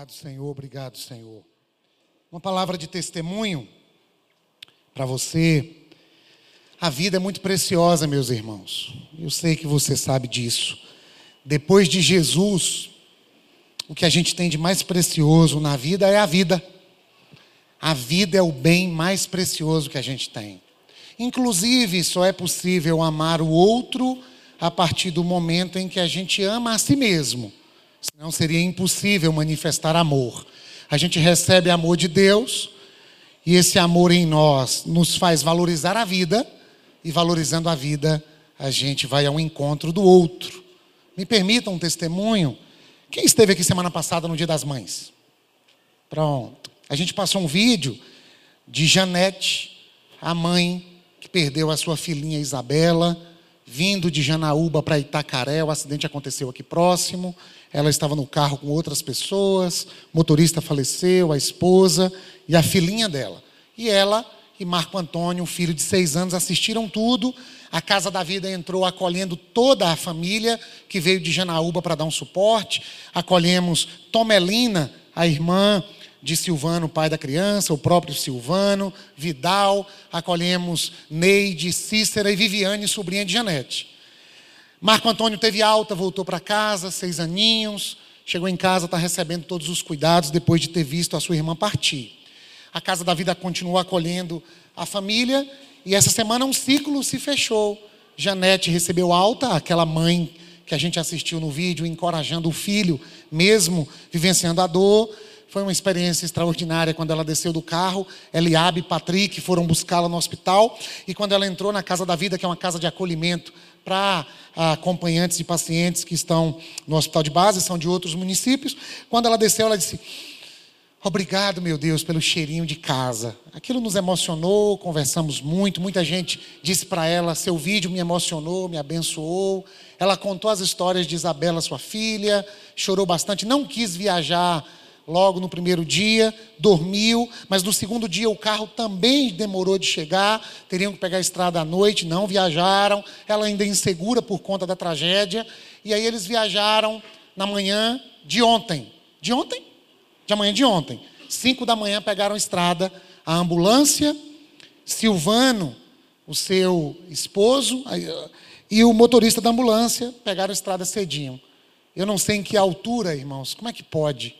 Obrigado, Senhor, obrigado, Senhor. Uma palavra de testemunho para você. A vida é muito preciosa, meus irmãos. Eu sei que você sabe disso. Depois de Jesus, o que a gente tem de mais precioso na vida é a vida. A vida é o bem mais precioso que a gente tem. Inclusive, só é possível amar o outro a partir do momento em que a gente ama a si mesmo. Senão seria impossível manifestar amor. A gente recebe amor de Deus e esse amor em nós nos faz valorizar a vida e valorizando a vida, a gente vai ao encontro do outro. Me permitam um testemunho. Quem esteve aqui semana passada no Dia das Mães? Pronto. A gente passou um vídeo de Janete, a mãe que perdeu a sua filhinha Isabela, vindo de Janaúba para Itacaré. O acidente aconteceu aqui próximo. Ela estava no carro com outras pessoas, o motorista faleceu, a esposa e a filhinha dela. E ela e Marco Antônio, um filho de seis anos, assistiram tudo. A Casa da Vida entrou acolhendo toda a família que veio de Janaúba para dar um suporte. Acolhemos Tomelina, a irmã de Silvano, pai da criança, o próprio Silvano, Vidal. Acolhemos Neide, Cícera e Viviane, sobrinha de Janete. Marco Antônio teve alta, voltou para casa, seis aninhos. Chegou em casa, está recebendo todos os cuidados depois de ter visto a sua irmã partir. A Casa da Vida continuou acolhendo a família e essa semana um ciclo se fechou. Janete recebeu alta, aquela mãe que a gente assistiu no vídeo, encorajando o filho, mesmo vivenciando a dor. Foi uma experiência extraordinária quando ela desceu do carro. Eliabe e Patrick foram buscá-la no hospital. E quando ela entrou na Casa da Vida, que é uma casa de acolhimento para acompanhantes de pacientes que estão no hospital de base, são de outros municípios. Quando ela desceu, ela disse: Obrigado, meu Deus, pelo cheirinho de casa. Aquilo nos emocionou, conversamos muito. Muita gente disse para ela: seu vídeo me emocionou, me abençoou. Ela contou as histórias de Isabela, sua filha, chorou bastante, não quis viajar logo no primeiro dia, dormiu, mas no segundo dia o carro também demorou de chegar, teriam que pegar a estrada à noite, não viajaram, ela ainda insegura por conta da tragédia, e aí eles viajaram na manhã de ontem. De ontem? De amanhã de ontem. Cinco da manhã pegaram a estrada, a ambulância, Silvano, o seu esposo, e o motorista da ambulância pegaram a estrada cedinho. Eu não sei em que altura, irmãos, como é que pode?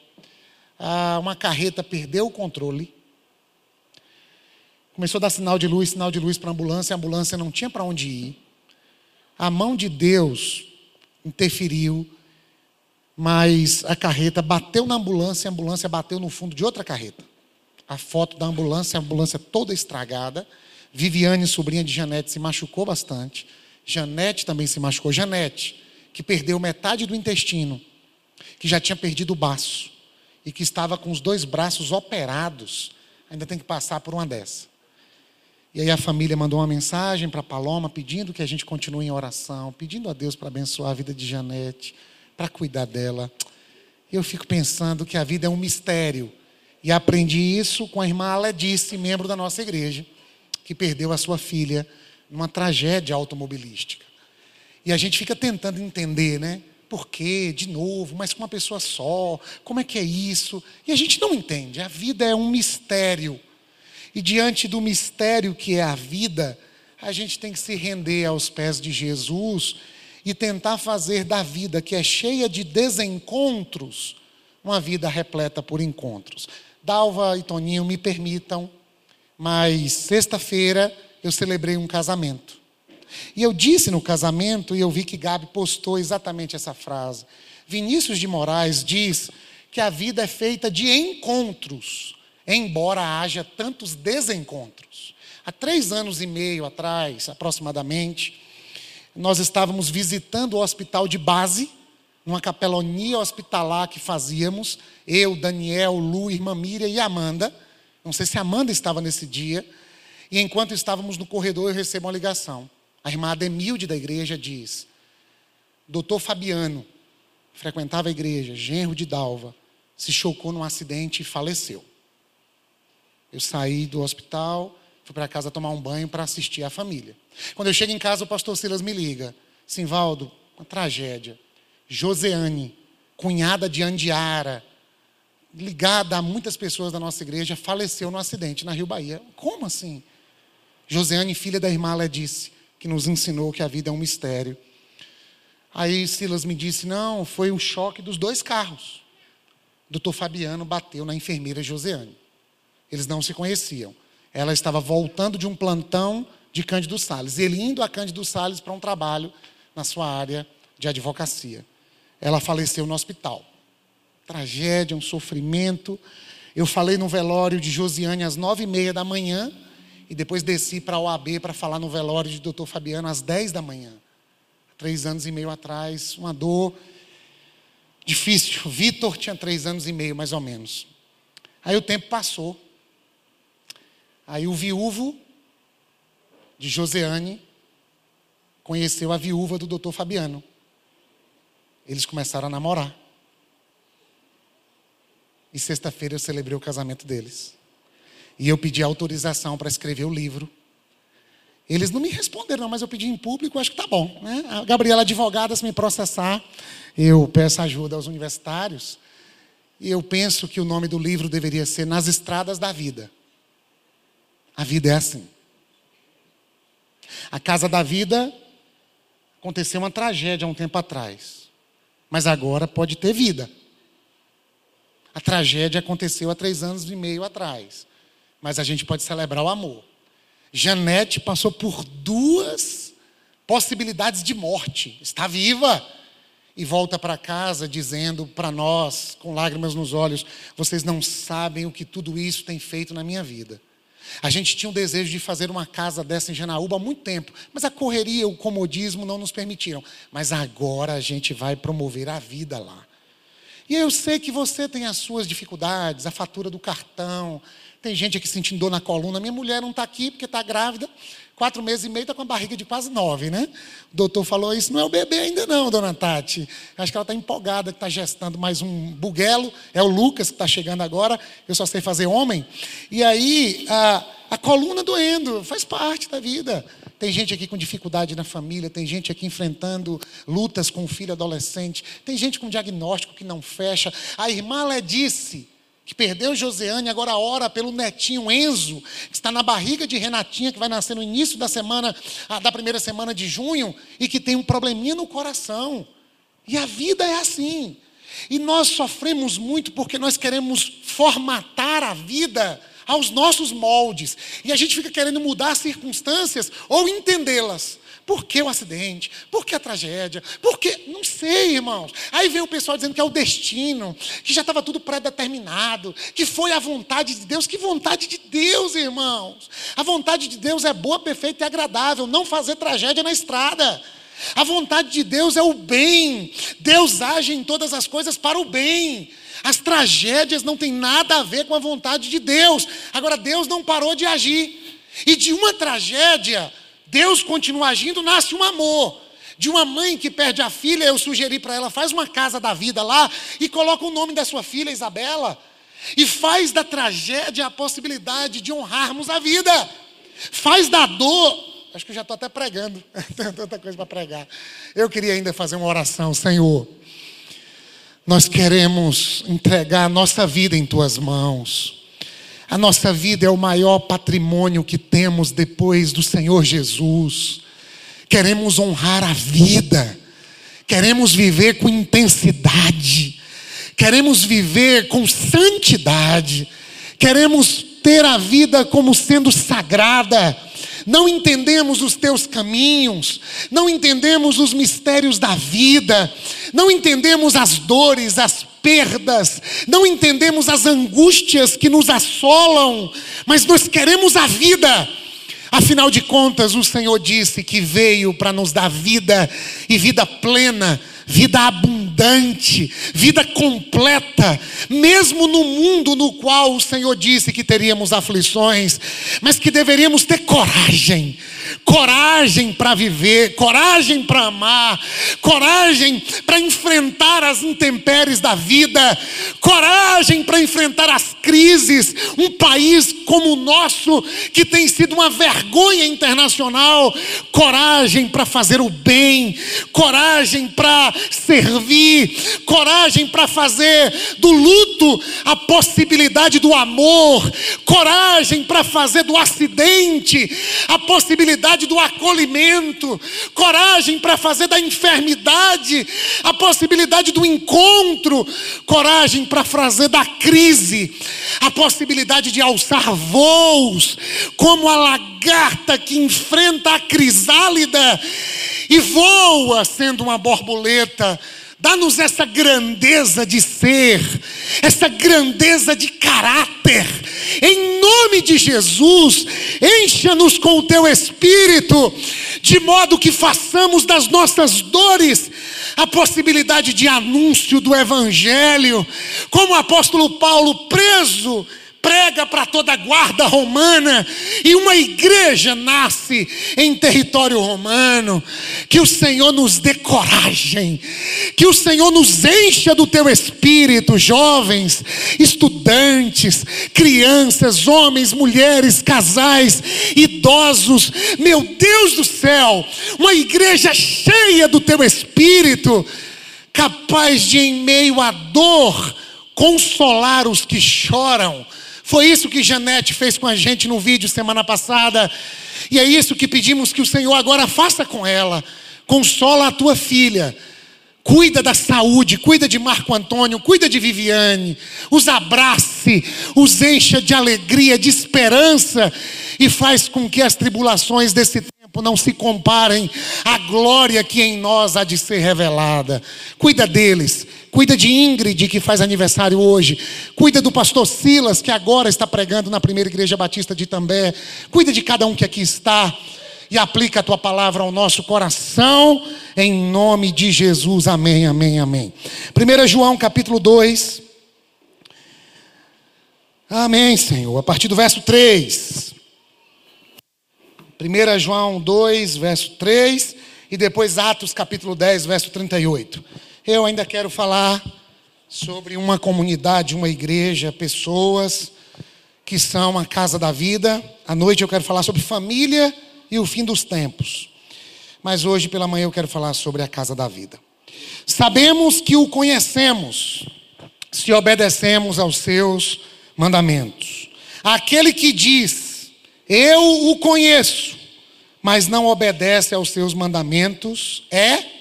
Ah, uma carreta perdeu o controle. Começou a dar sinal de luz, sinal de luz para a ambulância, a ambulância não tinha para onde ir. A mão de Deus interferiu, mas a carreta bateu na ambulância, a ambulância bateu no fundo de outra carreta. A foto da ambulância, a ambulância toda estragada. Viviane, sobrinha de Janete, se machucou bastante. Janete também se machucou. Janete, que perdeu metade do intestino, que já tinha perdido o baço e que estava com os dois braços operados, ainda tem que passar por uma dessa. E aí a família mandou uma mensagem para Paloma pedindo que a gente continue em oração, pedindo a Deus para abençoar a vida de Janete, para cuidar dela. Eu fico pensando que a vida é um mistério. E aprendi isso com a irmã Aledice, membro da nossa igreja, que perdeu a sua filha numa tragédia automobilística. E a gente fica tentando entender, né? Por quê, de novo, mas com uma pessoa só, como é que é isso? E a gente não entende, a vida é um mistério. E diante do mistério que é a vida, a gente tem que se render aos pés de Jesus e tentar fazer da vida que é cheia de desencontros, uma vida repleta por encontros. Dalva e Toninho me permitam, mas sexta-feira eu celebrei um casamento. E eu disse no casamento, e eu vi que Gabi postou exatamente essa frase. Vinícius de Moraes diz que a vida é feita de encontros, embora haja tantos desencontros. Há três anos e meio atrás, aproximadamente, nós estávamos visitando o hospital de base, numa capelonia hospitalar que fazíamos, eu, Daniel, Lu, irmã Miriam e Amanda. Não sei se Amanda estava nesse dia. E enquanto estávamos no corredor, eu recebo uma ligação. A irmã Ademilde da igreja diz: Doutor Fabiano, frequentava a igreja, genro de Dalva, se chocou num acidente e faleceu. Eu saí do hospital, fui para casa tomar um banho para assistir a família. Quando eu chego em casa, o pastor Silas me liga: Simvaldo, uma tragédia. Joseane, cunhada de Andiara, ligada a muitas pessoas da nossa igreja, faleceu no acidente na Rio Bahia. Como assim? Josiane, filha da irmã Ledice, que nos ensinou que a vida é um mistério. Aí Silas me disse: não, foi um choque dos dois carros. Doutor Fabiano bateu na enfermeira Josiane. Eles não se conheciam. Ela estava voltando de um plantão de Cândido Sales. Ele indo a Cândido Sales para um trabalho na sua área de advocacia. Ela faleceu no hospital. Tragédia, um sofrimento. Eu falei no velório de Josiane às nove e meia da manhã e depois desci para a OAB para falar no velório de doutor Fabiano às dez da manhã. Três anos e meio atrás, uma dor difícil. Vitor tinha três anos e meio, mais ou menos. Aí o tempo passou. Aí o viúvo de Joseane conheceu a viúva do doutor Fabiano. Eles começaram a namorar. E sexta-feira eu celebrei o casamento deles. E eu pedi autorização para escrever o livro. Eles não me responderam, mas eu pedi em público, acho que tá bom. Né? A Gabriela, advogada, se me processar, eu peço ajuda aos universitários. E eu penso que o nome do livro deveria ser Nas Estradas da Vida. A vida é assim. A casa da vida aconteceu uma tragédia há um tempo atrás, mas agora pode ter vida. A tragédia aconteceu há três anos e meio atrás, mas a gente pode celebrar o amor. Janete passou por duas possibilidades de morte, está viva e volta para casa dizendo para nós, com lágrimas nos olhos: vocês não sabem o que tudo isso tem feito na minha vida. A gente tinha um desejo de fazer uma casa dessa em Janaúba há muito tempo, mas a correria, o comodismo não nos permitiram. Mas agora a gente vai promover a vida lá. E eu sei que você tem as suas dificuldades, a fatura do cartão. Tem gente aqui sentindo dor na coluna. Minha mulher não está aqui porque está grávida. Quatro meses e meio está com a barriga de quase nove, né? O doutor falou: Isso não é o bebê ainda, não, dona Tati. Acho que ela está empolgada, que está gestando mais um buguelo. É o Lucas que está chegando agora. Eu só sei fazer homem. E aí, a, a coluna doendo, faz parte da vida. Tem gente aqui com dificuldade na família, tem gente aqui enfrentando lutas com o filho adolescente, tem gente com diagnóstico que não fecha. A irmã Lé disse que perdeu Joseane, agora ora pelo netinho Enzo, que está na barriga de Renatinha, que vai nascer no início da semana, da primeira semana de junho, e que tem um probleminha no coração. E a vida é assim. E nós sofremos muito porque nós queremos formatar a vida aos nossos moldes. E a gente fica querendo mudar as circunstâncias ou entendê-las. Por que o acidente? Por que a tragédia? Por que? Não sei, irmãos. Aí vem o pessoal dizendo que é o destino, que já estava tudo pré-determinado, que foi a vontade de Deus. Que vontade de Deus, irmãos? A vontade de Deus é boa, perfeita e agradável. Não fazer tragédia na estrada. A vontade de Deus é o bem. Deus age em todas as coisas para o bem. As tragédias não têm nada a ver com a vontade de Deus. Agora, Deus não parou de agir. E de uma tragédia, Deus continua agindo, nasce um amor. De uma mãe que perde a filha, eu sugeri para ela, faz uma casa da vida lá e coloca o nome da sua filha, Isabela. E faz da tragédia a possibilidade de honrarmos a vida. Faz da dor. Acho que eu já estou até pregando. Tenho tanta coisa para pregar. Eu queria ainda fazer uma oração, Senhor. Nós queremos entregar a nossa vida em tuas mãos. A nossa vida é o maior patrimônio que temos depois do Senhor Jesus. Queremos honrar a vida, queremos viver com intensidade, queremos viver com santidade, queremos ter a vida como sendo sagrada. Não entendemos os teus caminhos, não entendemos os mistérios da vida, não entendemos as dores, as perdas, não entendemos as angústias que nos assolam, mas nós queremos a vida. Afinal de contas, o Senhor disse que veio para nos dar vida e vida plena, vida abundante, vida completa, mesmo no mundo no qual o Senhor disse que teríamos aflições, mas que deveríamos ter coragem coragem para viver, coragem para amar, coragem para enfrentar as intempéries da vida, coragem para enfrentar as crises. Um país como o nosso, que tem sido uma vergonha internacional, coragem para fazer o bem, coragem para servir, coragem para fazer do luto a possibilidade do amor, coragem para fazer do acidente a possibilidade do acolhimento, coragem para fazer da enfermidade a possibilidade do encontro, coragem para fazer da crise a possibilidade de alçar voos, como a lagarta que enfrenta a crisálida e voa sendo uma borboleta. Dá-nos essa grandeza de ser, essa grandeza de caráter. Em nome de Jesus, encha-nos com o teu espírito, de modo que façamos das nossas dores a possibilidade de anúncio do evangelho, como o apóstolo Paulo preso prega para toda a guarda romana e uma igreja nasce em território romano. Que o Senhor nos dê coragem, que o Senhor nos encha do teu espírito, jovens, estudantes, crianças, homens, mulheres, casais, idosos. Meu Deus do céu, uma igreja cheia do teu espírito, capaz de em meio à dor consolar os que choram foi isso que Janete fez com a gente no vídeo semana passada. E é isso que pedimos que o Senhor agora faça com ela. Consola a tua filha. Cuida da saúde, cuida de Marco Antônio, cuida de Viviane, os abrace, os encha de alegria, de esperança e faz com que as tribulações desse tempo não se comparem à glória que em nós há de ser revelada. Cuida deles, Cuida de Ingrid, que faz aniversário hoje. Cuida do pastor Silas, que agora está pregando na primeira igreja batista de També. Cuida de cada um que aqui está. E aplica a tua palavra ao nosso coração, em nome de Jesus. Amém, amém, amém. 1 João capítulo 2. Amém, Senhor. A partir do verso 3. 1 João 2, verso 3. E depois Atos capítulo 10, verso 38. Eu ainda quero falar sobre uma comunidade, uma igreja, pessoas que são a casa da vida. À noite eu quero falar sobre família e o fim dos tempos. Mas hoje pela manhã eu quero falar sobre a casa da vida. Sabemos que o conhecemos se obedecemos aos seus mandamentos. Aquele que diz, eu o conheço, mas não obedece aos seus mandamentos, é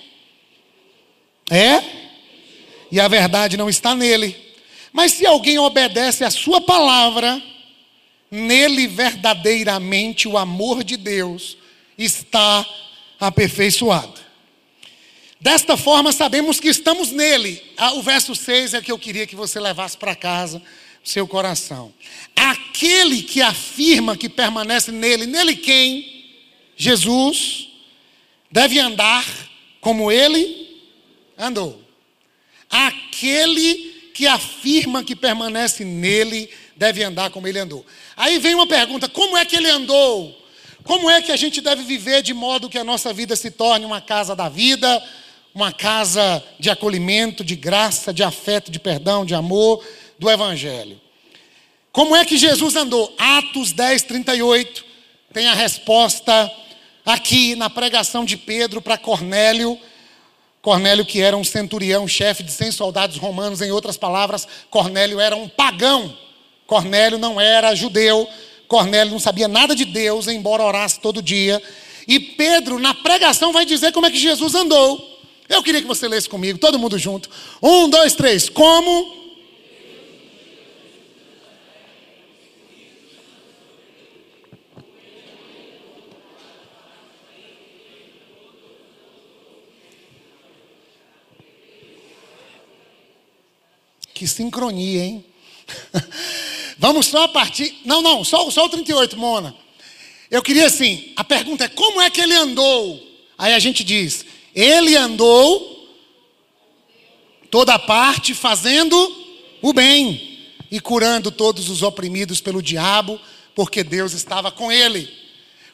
é? E a verdade não está nele. Mas se alguém obedece a sua palavra, nele verdadeiramente o amor de Deus está aperfeiçoado. Desta forma, sabemos que estamos nele. Ah, o verso 6 é que eu queria que você levasse para casa, seu coração. Aquele que afirma que permanece nele, nele quem? Jesus, deve andar como ele andou. Aquele que afirma que permanece nele deve andar como ele andou. Aí vem uma pergunta: como é que ele andou? Como é que a gente deve viver de modo que a nossa vida se torne uma casa da vida, uma casa de acolhimento, de graça, de afeto, de perdão, de amor, do Evangelho? Como é que Jesus andou? Atos 10, 38 tem a resposta aqui na pregação de Pedro para Cornélio Cornélio, que era um centurião, chefe de 100 soldados romanos, em outras palavras, Cornélio era um pagão. Cornélio não era judeu, Cornélio não sabia nada de Deus, embora orasse todo dia. E Pedro, na pregação, vai dizer como é que Jesus andou. Eu queria que você lesse comigo, todo mundo junto. Um, dois, três. Como Que sincronia, hein? Vamos só a partir. Não, não, só, só o 38, Mona. Eu queria assim: a pergunta é como é que ele andou? Aí a gente diz: ele andou toda parte fazendo o bem e curando todos os oprimidos pelo diabo, porque Deus estava com ele.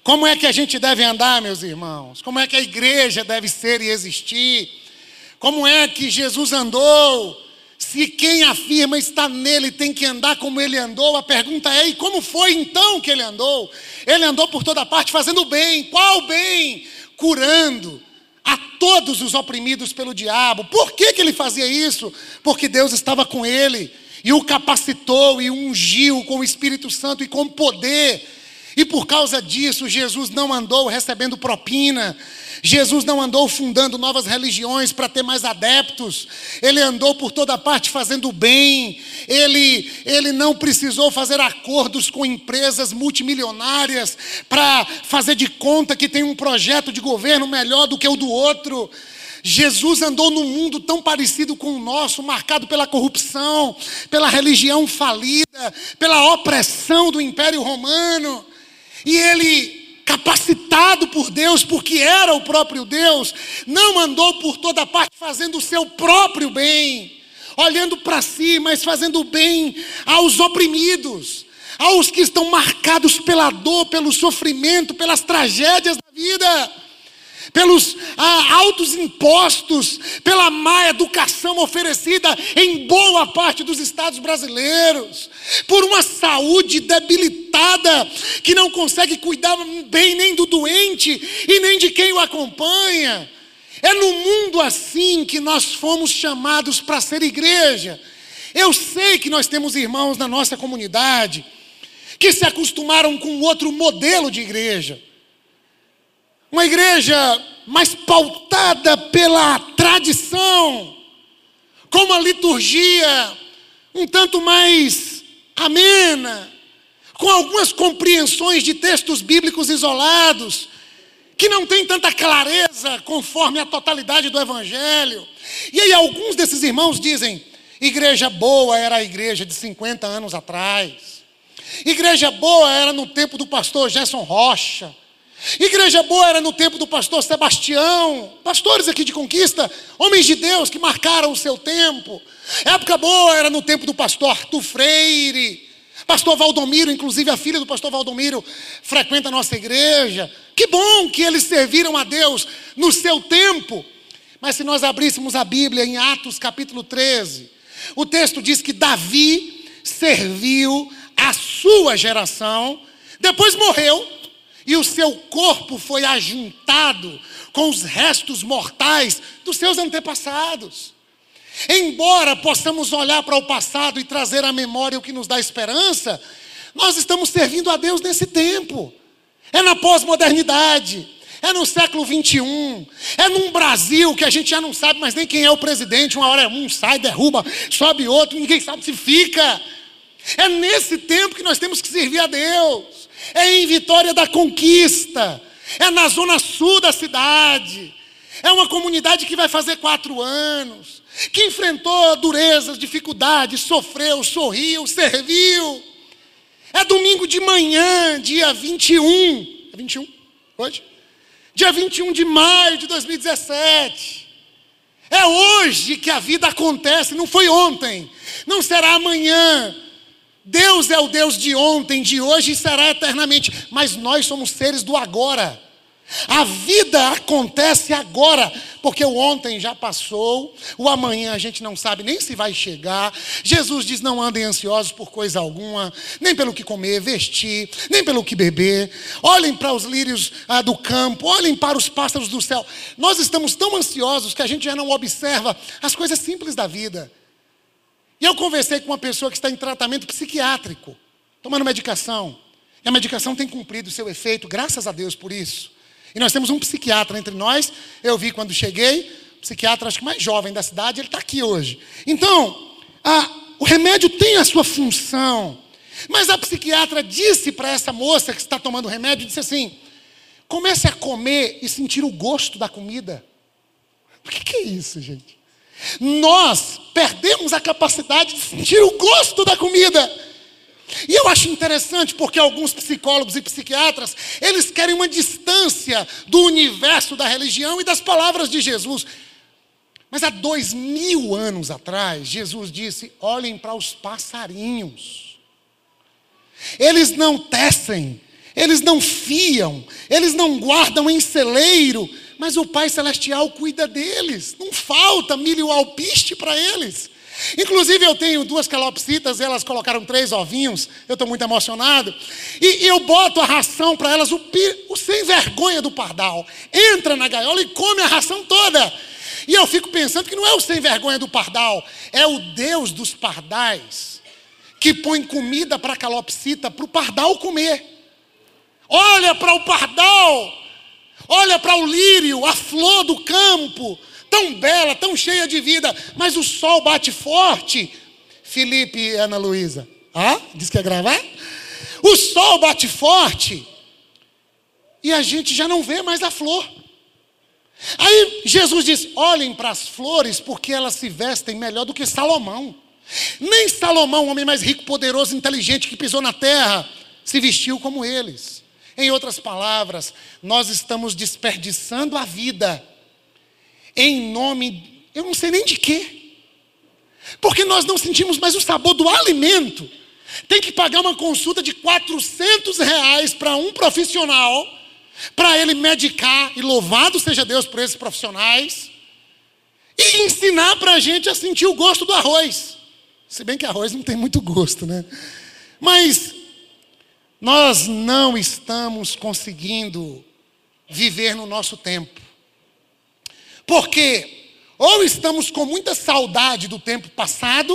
Como é que a gente deve andar, meus irmãos? Como é que a igreja deve ser e existir? Como é que Jesus andou? Se quem afirma estar nele tem que andar como ele andou, a pergunta é: e como foi então que ele andou? Ele andou por toda parte fazendo bem. Qual bem? Curando a todos os oprimidos pelo diabo. Por que, que ele fazia isso? Porque Deus estava com ele e o capacitou e ungiu com o Espírito Santo e com poder. E por causa disso, Jesus não andou recebendo propina, Jesus não andou fundando novas religiões para ter mais adeptos, ele andou por toda parte fazendo bem, ele, ele não precisou fazer acordos com empresas multimilionárias para fazer de conta que tem um projeto de governo melhor do que o do outro. Jesus andou num mundo tão parecido com o nosso, marcado pela corrupção, pela religião falida, pela opressão do Império Romano. E ele, capacitado por Deus, porque era o próprio Deus, não andou por toda parte fazendo o seu próprio bem, olhando para si, mas fazendo bem aos oprimidos, aos que estão marcados pela dor, pelo sofrimento, pelas tragédias da vida pelos ah, altos impostos, pela má educação oferecida em boa parte dos estados brasileiros, por uma saúde debilitada que não consegue cuidar bem nem do doente e nem de quem o acompanha. É no mundo assim que nós fomos chamados para ser igreja. Eu sei que nós temos irmãos na nossa comunidade que se acostumaram com outro modelo de igreja. Uma igreja mais pautada pela tradição, com uma liturgia um tanto mais amena, com algumas compreensões de textos bíblicos isolados, que não tem tanta clareza conforme a totalidade do Evangelho. E aí, alguns desses irmãos dizem: igreja boa era a igreja de 50 anos atrás, igreja boa era no tempo do pastor Gerson Rocha. Igreja boa era no tempo do pastor Sebastião, pastores aqui de conquista, homens de Deus que marcaram o seu tempo. Época boa era no tempo do pastor Arthur Freire, pastor Valdomiro, inclusive a filha do pastor Valdomiro frequenta a nossa igreja. Que bom que eles serviram a Deus no seu tempo. Mas se nós abríssemos a Bíblia em Atos capítulo 13, o texto diz que Davi serviu a sua geração, depois morreu e o seu corpo foi ajuntado com os restos mortais dos seus antepassados. Embora possamos olhar para o passado e trazer à memória o que nos dá esperança, nós estamos servindo a Deus nesse tempo. É na pós-modernidade, é no século 21, é num Brasil que a gente já não sabe mais nem quem é o presidente. Uma hora é um, sai, derruba, sobe outro, ninguém sabe se fica. É nesse tempo que nós temos que servir a Deus é em Vitória da Conquista, é na zona sul da cidade. É uma comunidade que vai fazer quatro anos, que enfrentou durezas, dificuldades, sofreu, sorriu, serviu. É domingo de manhã, dia 21. É 21? Hoje? Dia 21 de maio de 2017. É hoje que a vida acontece, não foi ontem, não será amanhã, Deus é o Deus de ontem, de hoje e será eternamente, mas nós somos seres do agora. A vida acontece agora, porque o ontem já passou, o amanhã a gente não sabe nem se vai chegar. Jesus diz: não andem ansiosos por coisa alguma, nem pelo que comer, vestir, nem pelo que beber. Olhem para os lírios ah, do campo, olhem para os pássaros do céu. Nós estamos tão ansiosos que a gente já não observa as coisas simples da vida. E eu conversei com uma pessoa que está em tratamento psiquiátrico, tomando medicação. E a medicação tem cumprido o seu efeito, graças a Deus por isso. E nós temos um psiquiatra entre nós. Eu vi quando cheguei, psiquiatra acho que mais jovem da cidade, ele está aqui hoje. Então, a, o remédio tem a sua função. Mas a psiquiatra disse para essa moça que está tomando remédio, disse assim: comece a comer e sentir o gosto da comida. O que, que é isso, gente? Nós perdemos a capacidade de sentir o gosto da comida. E eu acho interessante porque alguns psicólogos e psiquiatras, eles querem uma distância do universo da religião e das palavras de Jesus. Mas há dois mil anos atrás, Jesus disse: olhem para os passarinhos. Eles não tecem, eles não fiam, eles não guardam em celeiro, mas o Pai Celestial cuida deles. Não falta milho alpiste para eles. Inclusive, eu tenho duas calopsitas, elas colocaram três ovinhos, eu estou muito emocionado. E, eu boto a ração para elas, o, o sem vergonha do pardal. Entra na gaiola e come a ração toda. E eu fico pensando que não é o sem vergonha do pardal, é o Deus dos pardais que põe comida para a calopsita para o pardal comer. Olha para o pardal, olha para o lírio, a flor do campo, tão bela, tão cheia de vida, mas o sol bate forte. Felipe e Ana Luísa, ah, diz que ia gravar? O sol bate forte e a gente já não vê mais a flor. Aí Jesus diz: olhem para as flores, porque elas se vestem melhor do que Salomão. Nem Salomão, o homem mais rico, poderoso, inteligente que pisou na terra, se vestiu como eles. Em outras palavras, nós estamos desperdiçando a vida em nome, eu não sei nem de quê. Porque nós não sentimos mais o sabor do alimento. Tem que pagar uma consulta de 400 reais para um profissional, para ele medicar, e louvado seja Deus por esses profissionais, e ensinar para a gente a sentir o gosto do arroz. Se bem que arroz não tem muito gosto, né? Mas nós não estamos conseguindo viver no nosso tempo. Porque ou estamos com muita saudade do tempo passado,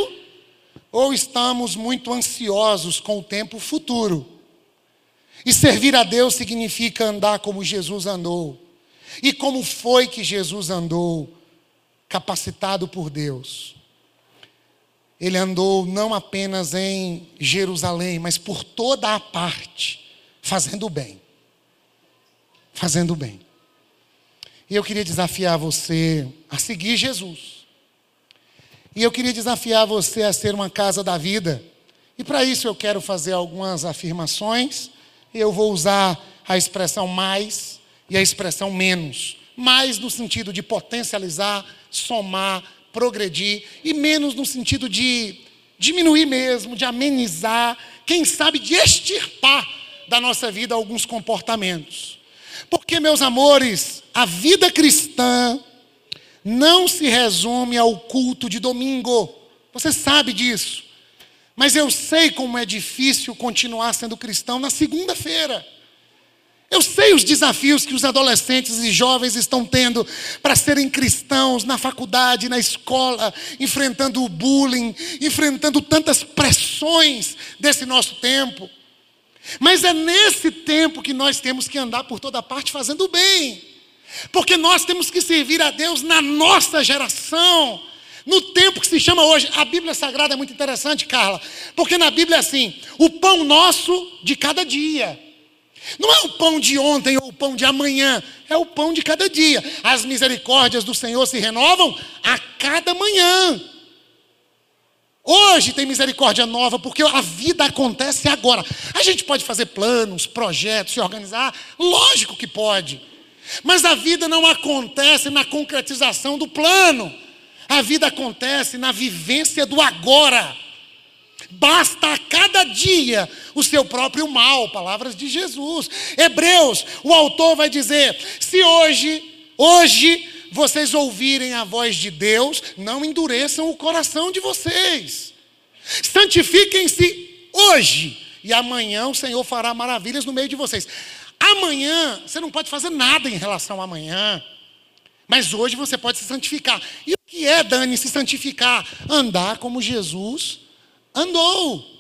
ou estamos muito ansiosos com o tempo futuro. E servir a Deus significa andar como Jesus andou. E como foi que Jesus andou? Capacitado por Deus ele andou não apenas em Jerusalém, mas por toda a parte, fazendo o bem. Fazendo o bem. E eu queria desafiar você a seguir Jesus. E eu queria desafiar você a ser uma casa da vida. E para isso eu quero fazer algumas afirmações. Eu vou usar a expressão mais e a expressão menos. Mais no sentido de potencializar, somar, progredir, e menos no sentido de diminuir mesmo, de amenizar, quem sabe de extirpar da nossa vida alguns comportamentos. Porque, meus amores, a vida cristã não se resume ao culto de domingo. Você sabe disso. Mas eu sei como é difícil continuar sendo cristão na segunda-feira. Eu sei os desafios que os adolescentes e jovens estão tendo para serem cristãos na faculdade, na escola, enfrentando o bullying, enfrentando tantas pressões desse nosso tempo. Mas é nesse tempo que nós temos que andar por toda parte fazendo o bem. Porque nós temos que servir a Deus na nossa geração, no tempo que se chama hoje. A Bíblia Sagrada é muito interessante, Carla, porque na Bíblia é assim: o pão nosso de cada dia. Não é o pão de ontem ou o pão de amanhã, é o pão de cada dia. As misericórdias do Senhor se renovam a cada manhã. Hoje tem misericórdia nova, porque a vida acontece agora. A gente pode fazer planos, projetos, se organizar, lógico que pode. Mas a vida não acontece na concretização do plano. A vida acontece na vivência do agora. Basta a cada dia o seu próprio mal, palavras de Jesus. Hebreus, o autor vai dizer: se hoje, hoje, vocês ouvirem a voz de Deus, não endureçam o coração de vocês. Santifiquem-se hoje, e amanhã o Senhor fará maravilhas no meio de vocês. Amanhã, você não pode fazer nada em relação a amanhã. Mas hoje você pode se santificar. E o que é, Dani, se santificar? Andar como Jesus andou.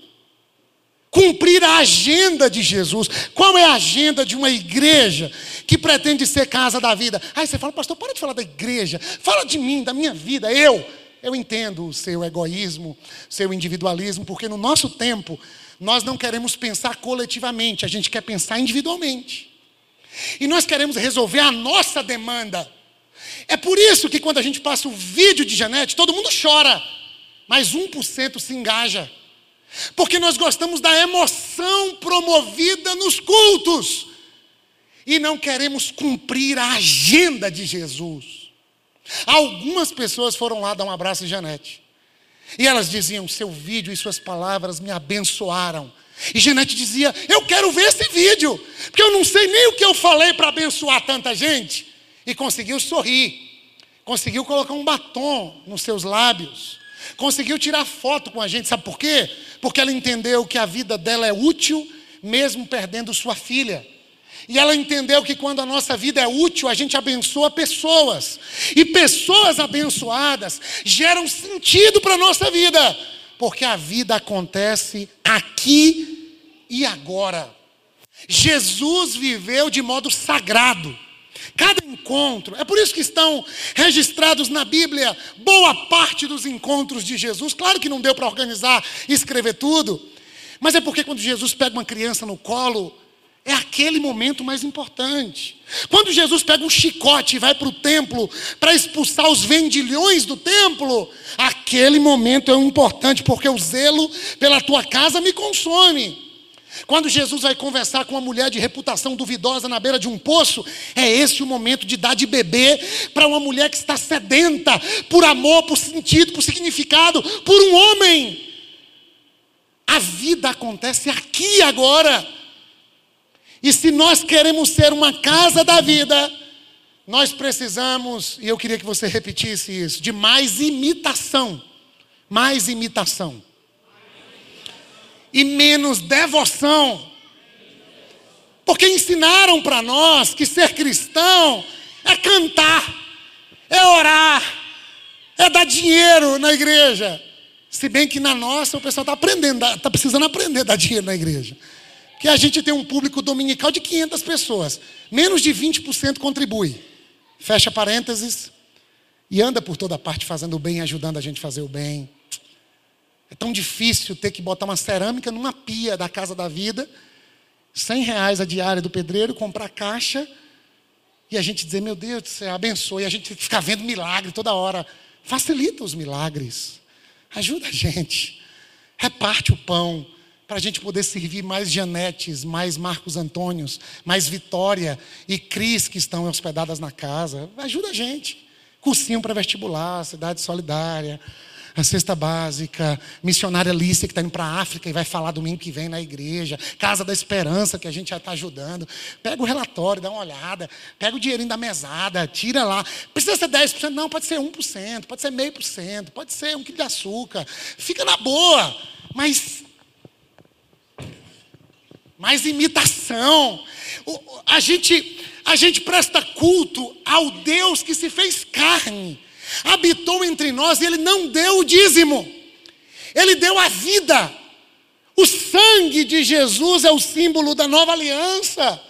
Cumprir a agenda de Jesus. Qual é a agenda de uma igreja que pretende ser casa da vida? Aí você fala, pastor, para de falar da igreja. Fala de mim, da minha vida. Eu. Eu entendo o seu egoísmo, seu individualismo, porque no nosso tempo nós não queremos pensar coletivamente, a gente quer pensar individualmente. E nós queremos resolver a nossa demanda. É por isso que quando a gente passa o vídeo de Janete, todo mundo chora mas 1% se engaja. Porque nós gostamos da emoção promovida nos cultos e não queremos cumprir a agenda de Jesus. Algumas pessoas foram lá dar um abraço em Janete. E elas diziam: Seu vídeo e suas palavras me abençoaram. E Janete dizia: Eu quero ver esse vídeo, porque eu não sei nem o que eu falei para abençoar tanta gente. E conseguiu sorrir, conseguiu colocar um batom nos seus lábios Conseguiu tirar foto com a gente, sabe por quê? Porque ela entendeu que a vida dela é útil, mesmo perdendo sua filha. E ela entendeu que quando a nossa vida é útil, a gente abençoa pessoas. E pessoas abençoadas geram sentido para a nossa vida. Porque a vida acontece aqui e agora. Jesus viveu de modo sagrado. Cada encontro, é por isso que estão registrados na Bíblia boa parte dos encontros de Jesus. Claro que não deu para organizar e escrever tudo, mas é porque quando Jesus pega uma criança no colo, é aquele momento mais importante. Quando Jesus pega um chicote e vai para o templo para expulsar os vendilhões do templo, aquele momento é importante, porque o zelo pela tua casa me consome. Quando Jesus vai conversar com uma mulher de reputação duvidosa na beira de um poço, é esse o momento de dar de beber para uma mulher que está sedenta por amor, por sentido, por significado, por um homem. A vida acontece aqui agora. E se nós queremos ser uma casa da vida, nós precisamos, e eu queria que você repetisse isso, de mais imitação. Mais imitação e menos devoção. Porque ensinaram para nós que ser cristão é cantar, é orar, é dar dinheiro na igreja. Se bem que na nossa o pessoal está aprendendo, está precisando aprender a dar dinheiro na igreja. Que a gente tem um público dominical de 500 pessoas, menos de 20% contribui. Fecha parênteses e anda por toda parte fazendo o bem, ajudando a gente a fazer o bem. É tão difícil ter que botar uma cerâmica numa pia da casa da vida, 100 reais a diária do pedreiro, comprar caixa, e a gente dizer, meu Deus do céu, abençoe, e a gente ficar vendo milagre toda hora. Facilita os milagres. Ajuda a gente. Reparte o pão para a gente poder servir mais Janetes, mais Marcos Antônios, mais Vitória e Cris que estão hospedadas na casa. Ajuda a gente. Cursinho para vestibular, cidade solidária a cesta básica, missionária Lícia que está indo para a África e vai falar domingo que vem na igreja, Casa da Esperança que a gente já está ajudando. Pega o relatório, dá uma olhada, pega o dinheirinho da mesada, tira lá. Precisa ser 10%? Não, pode ser 1%, pode ser meio por cento, pode ser um quilo de açúcar. Fica na boa, mas mais imitação. A gente, a gente presta culto ao Deus que se fez carne habitou entre nós e ele não deu o dízimo, ele deu a vida. O sangue de Jesus é o símbolo da nova aliança.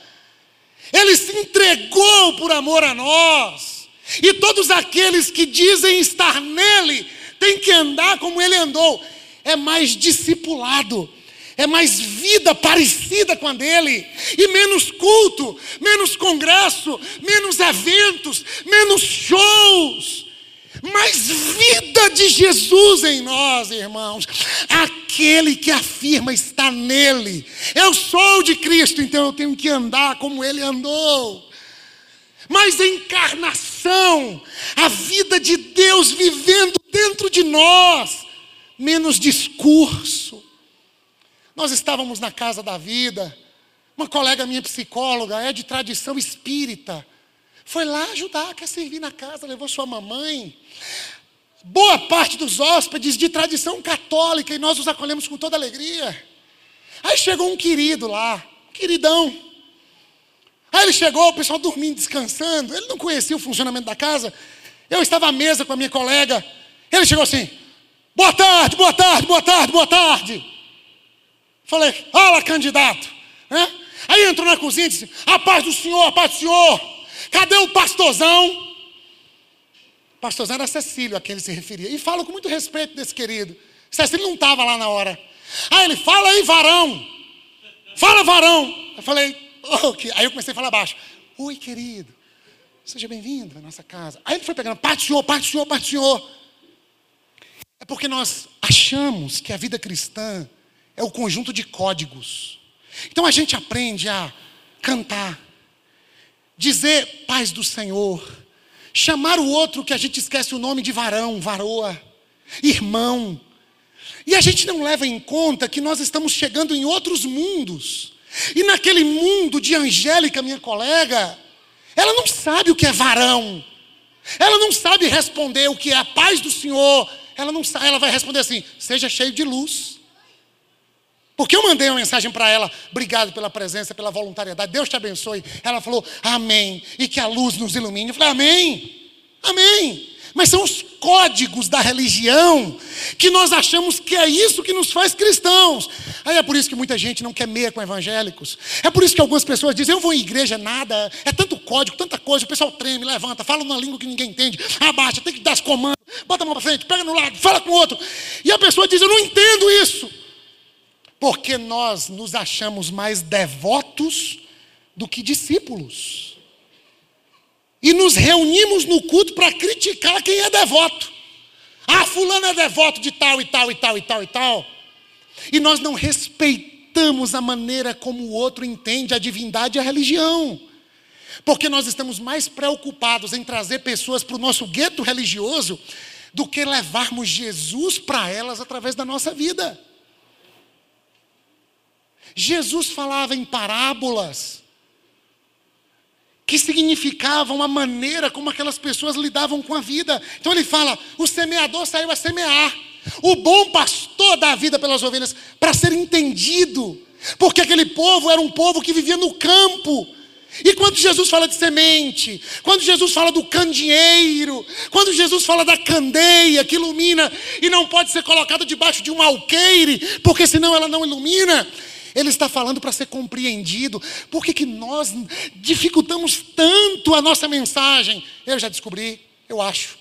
Ele se entregou por amor a nós. E todos aqueles que dizem estar nele têm que andar como ele andou. É mais discipulado, é mais vida parecida com a dele, e menos culto, menos congresso, menos eventos, menos shows mais vida de Jesus em nós, irmãos. Aquele que afirma está nele. Eu sou de Cristo, então eu tenho que andar como ele andou. Mas a encarnação, a vida de Deus vivendo dentro de nós, menos discurso. Nós estávamos na casa da vida, uma colega minha psicóloga é de tradição espírita. Foi lá ajudar, quer servir na casa, levou sua mamãe. Boa parte dos hóspedes de tradição católica e nós os acolhemos com toda alegria. Aí chegou um querido lá, queridão. Aí ele chegou, o pessoal dormindo, descansando. Ele não conhecia o funcionamento da casa. Eu estava à mesa com a minha colega. Ele chegou assim: Boa tarde, boa tarde, boa tarde, boa tarde. Falei: Fala, candidato. Aí entrou na cozinha e disse: A paz do senhor, a paz do senhor. Cadê o pastorzão? Pastorzão era Cecílio a quem ele se referia. E falo com muito respeito desse querido. Cecílio não estava lá na hora. Aí ele, fala aí, varão. Fala, varão. Eu falei, oh, aí eu comecei a falar baixo. Oi, querido. Seja bem-vindo à nossa casa. Aí ele foi pegando, parte do senhor. É porque nós achamos que a vida cristã é o conjunto de códigos. Então a gente aprende a cantar, dizer paz do Senhor, chamar o outro que a gente esquece o nome de varão, varoa, irmão. E a gente não leva em conta que nós estamos chegando em outros mundos. E naquele mundo de Angélica, minha colega, ela não sabe o que é varão. Ela não sabe responder o que é a paz do Senhor. ela não sai, ela vai responder assim: seja cheio de luz. Porque eu mandei uma mensagem para ela, obrigado pela presença, pela voluntariedade, Deus te abençoe. Ela falou, amém, e que a luz nos ilumine. Eu falei, amém, amém. Mas são os códigos da religião que nós achamos que é isso que nos faz cristãos. Aí é por isso que muita gente não quer meia com evangélicos. É por isso que algumas pessoas dizem: Eu vou em igreja, nada. É tanto código, tanta coisa. O pessoal treme, levanta, fala numa língua que ninguém entende, abaixa, tem que dar os comandos, bota a mão para frente, pega no lado, fala com o outro. E a pessoa diz: Eu não entendo isso. Porque nós nos achamos mais devotos do que discípulos. E nos reunimos no culto para criticar quem é devoto. Ah, fulano é devoto de tal e tal e tal e tal e tal. E nós não respeitamos a maneira como o outro entende a divindade e a religião. Porque nós estamos mais preocupados em trazer pessoas para o nosso gueto religioso do que levarmos Jesus para elas através da nossa vida. Jesus falava em parábolas que significavam a maneira como aquelas pessoas lidavam com a vida. Então ele fala: o semeador saiu a semear. O bom pastor dá a vida pelas ovelhas para ser entendido, porque aquele povo era um povo que vivia no campo. E quando Jesus fala de semente, quando Jesus fala do candeeiro, quando Jesus fala da candeia que ilumina e não pode ser colocada debaixo de um alqueire, porque senão ela não ilumina, ele está falando para ser compreendido. Por que, que nós dificultamos tanto a nossa mensagem? Eu já descobri, eu acho.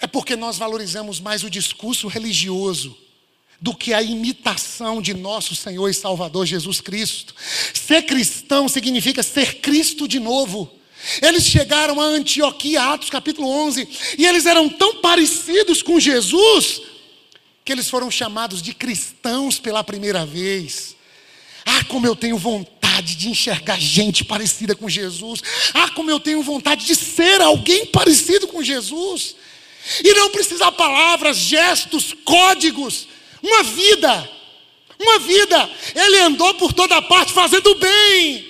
É porque nós valorizamos mais o discurso religioso do que a imitação de nosso Senhor e Salvador Jesus Cristo. Ser cristão significa ser Cristo de novo. Eles chegaram a Antioquia, Atos capítulo 11, e eles eram tão parecidos com Jesus que eles foram chamados de cristãos pela primeira vez. Ah, como eu tenho vontade de enxergar gente parecida com Jesus. Ah, como eu tenho vontade de ser alguém parecido com Jesus. E não precisar palavras, gestos, códigos. Uma vida. Uma vida. Ele andou por toda parte fazendo bem.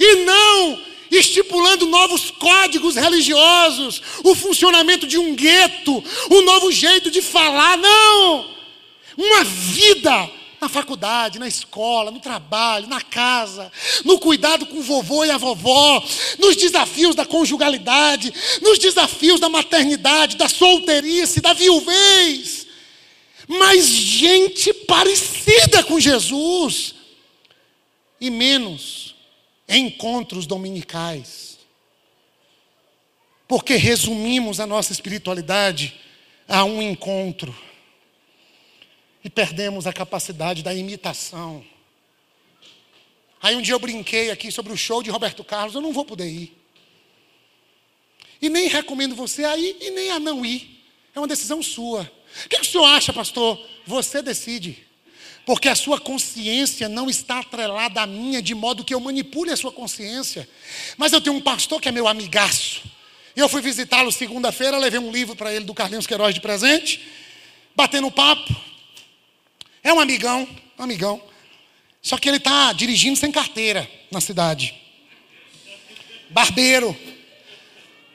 E não estipulando novos códigos religiosos, o funcionamento de um gueto, um novo jeito de falar. Não! Uma vida na faculdade, na escola, no trabalho, na casa, no cuidado com o vovô e a vovó, nos desafios da conjugalidade, nos desafios da maternidade, da solteirice, da viuvez. Mais gente parecida com Jesus e menos encontros dominicais. Porque resumimos a nossa espiritualidade a um encontro e perdemos a capacidade da imitação. Aí um dia eu brinquei aqui sobre o show de Roberto Carlos, eu não vou poder ir. E nem recomendo você a ir e nem a não ir. É uma decisão sua. O que, que o senhor acha, pastor? Você decide. Porque a sua consciência não está atrelada à minha, de modo que eu manipule a sua consciência. Mas eu tenho um pastor que é meu amigaço. Eu fui visitá-lo segunda-feira, levei um livro para ele do Carlinhos Queiroz de presente, batendo papo. É um amigão, amigão. Só que ele está dirigindo sem carteira na cidade. Barbeiro.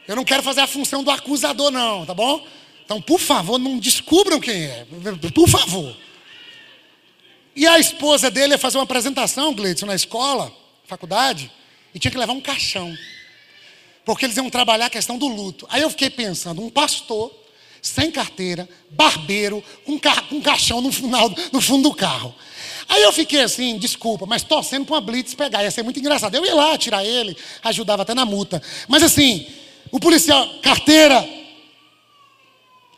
Eu não quero fazer a função do acusador, não, tá bom? Então, por favor, não descubram quem é. Por favor. E a esposa dele ia fazer uma apresentação, Gleidson, na escola, faculdade, e tinha que levar um caixão. Porque eles iam trabalhar a questão do luto. Aí eu fiquei pensando, um pastor, sem carteira, barbeiro, com um caixão no, final, no fundo do carro. Aí eu fiquei assim, desculpa, mas torcendo para uma blitz pegar. Ia ser muito engraçado. Eu ia lá tirar ele, ajudava até na multa. Mas assim, o policial, carteira,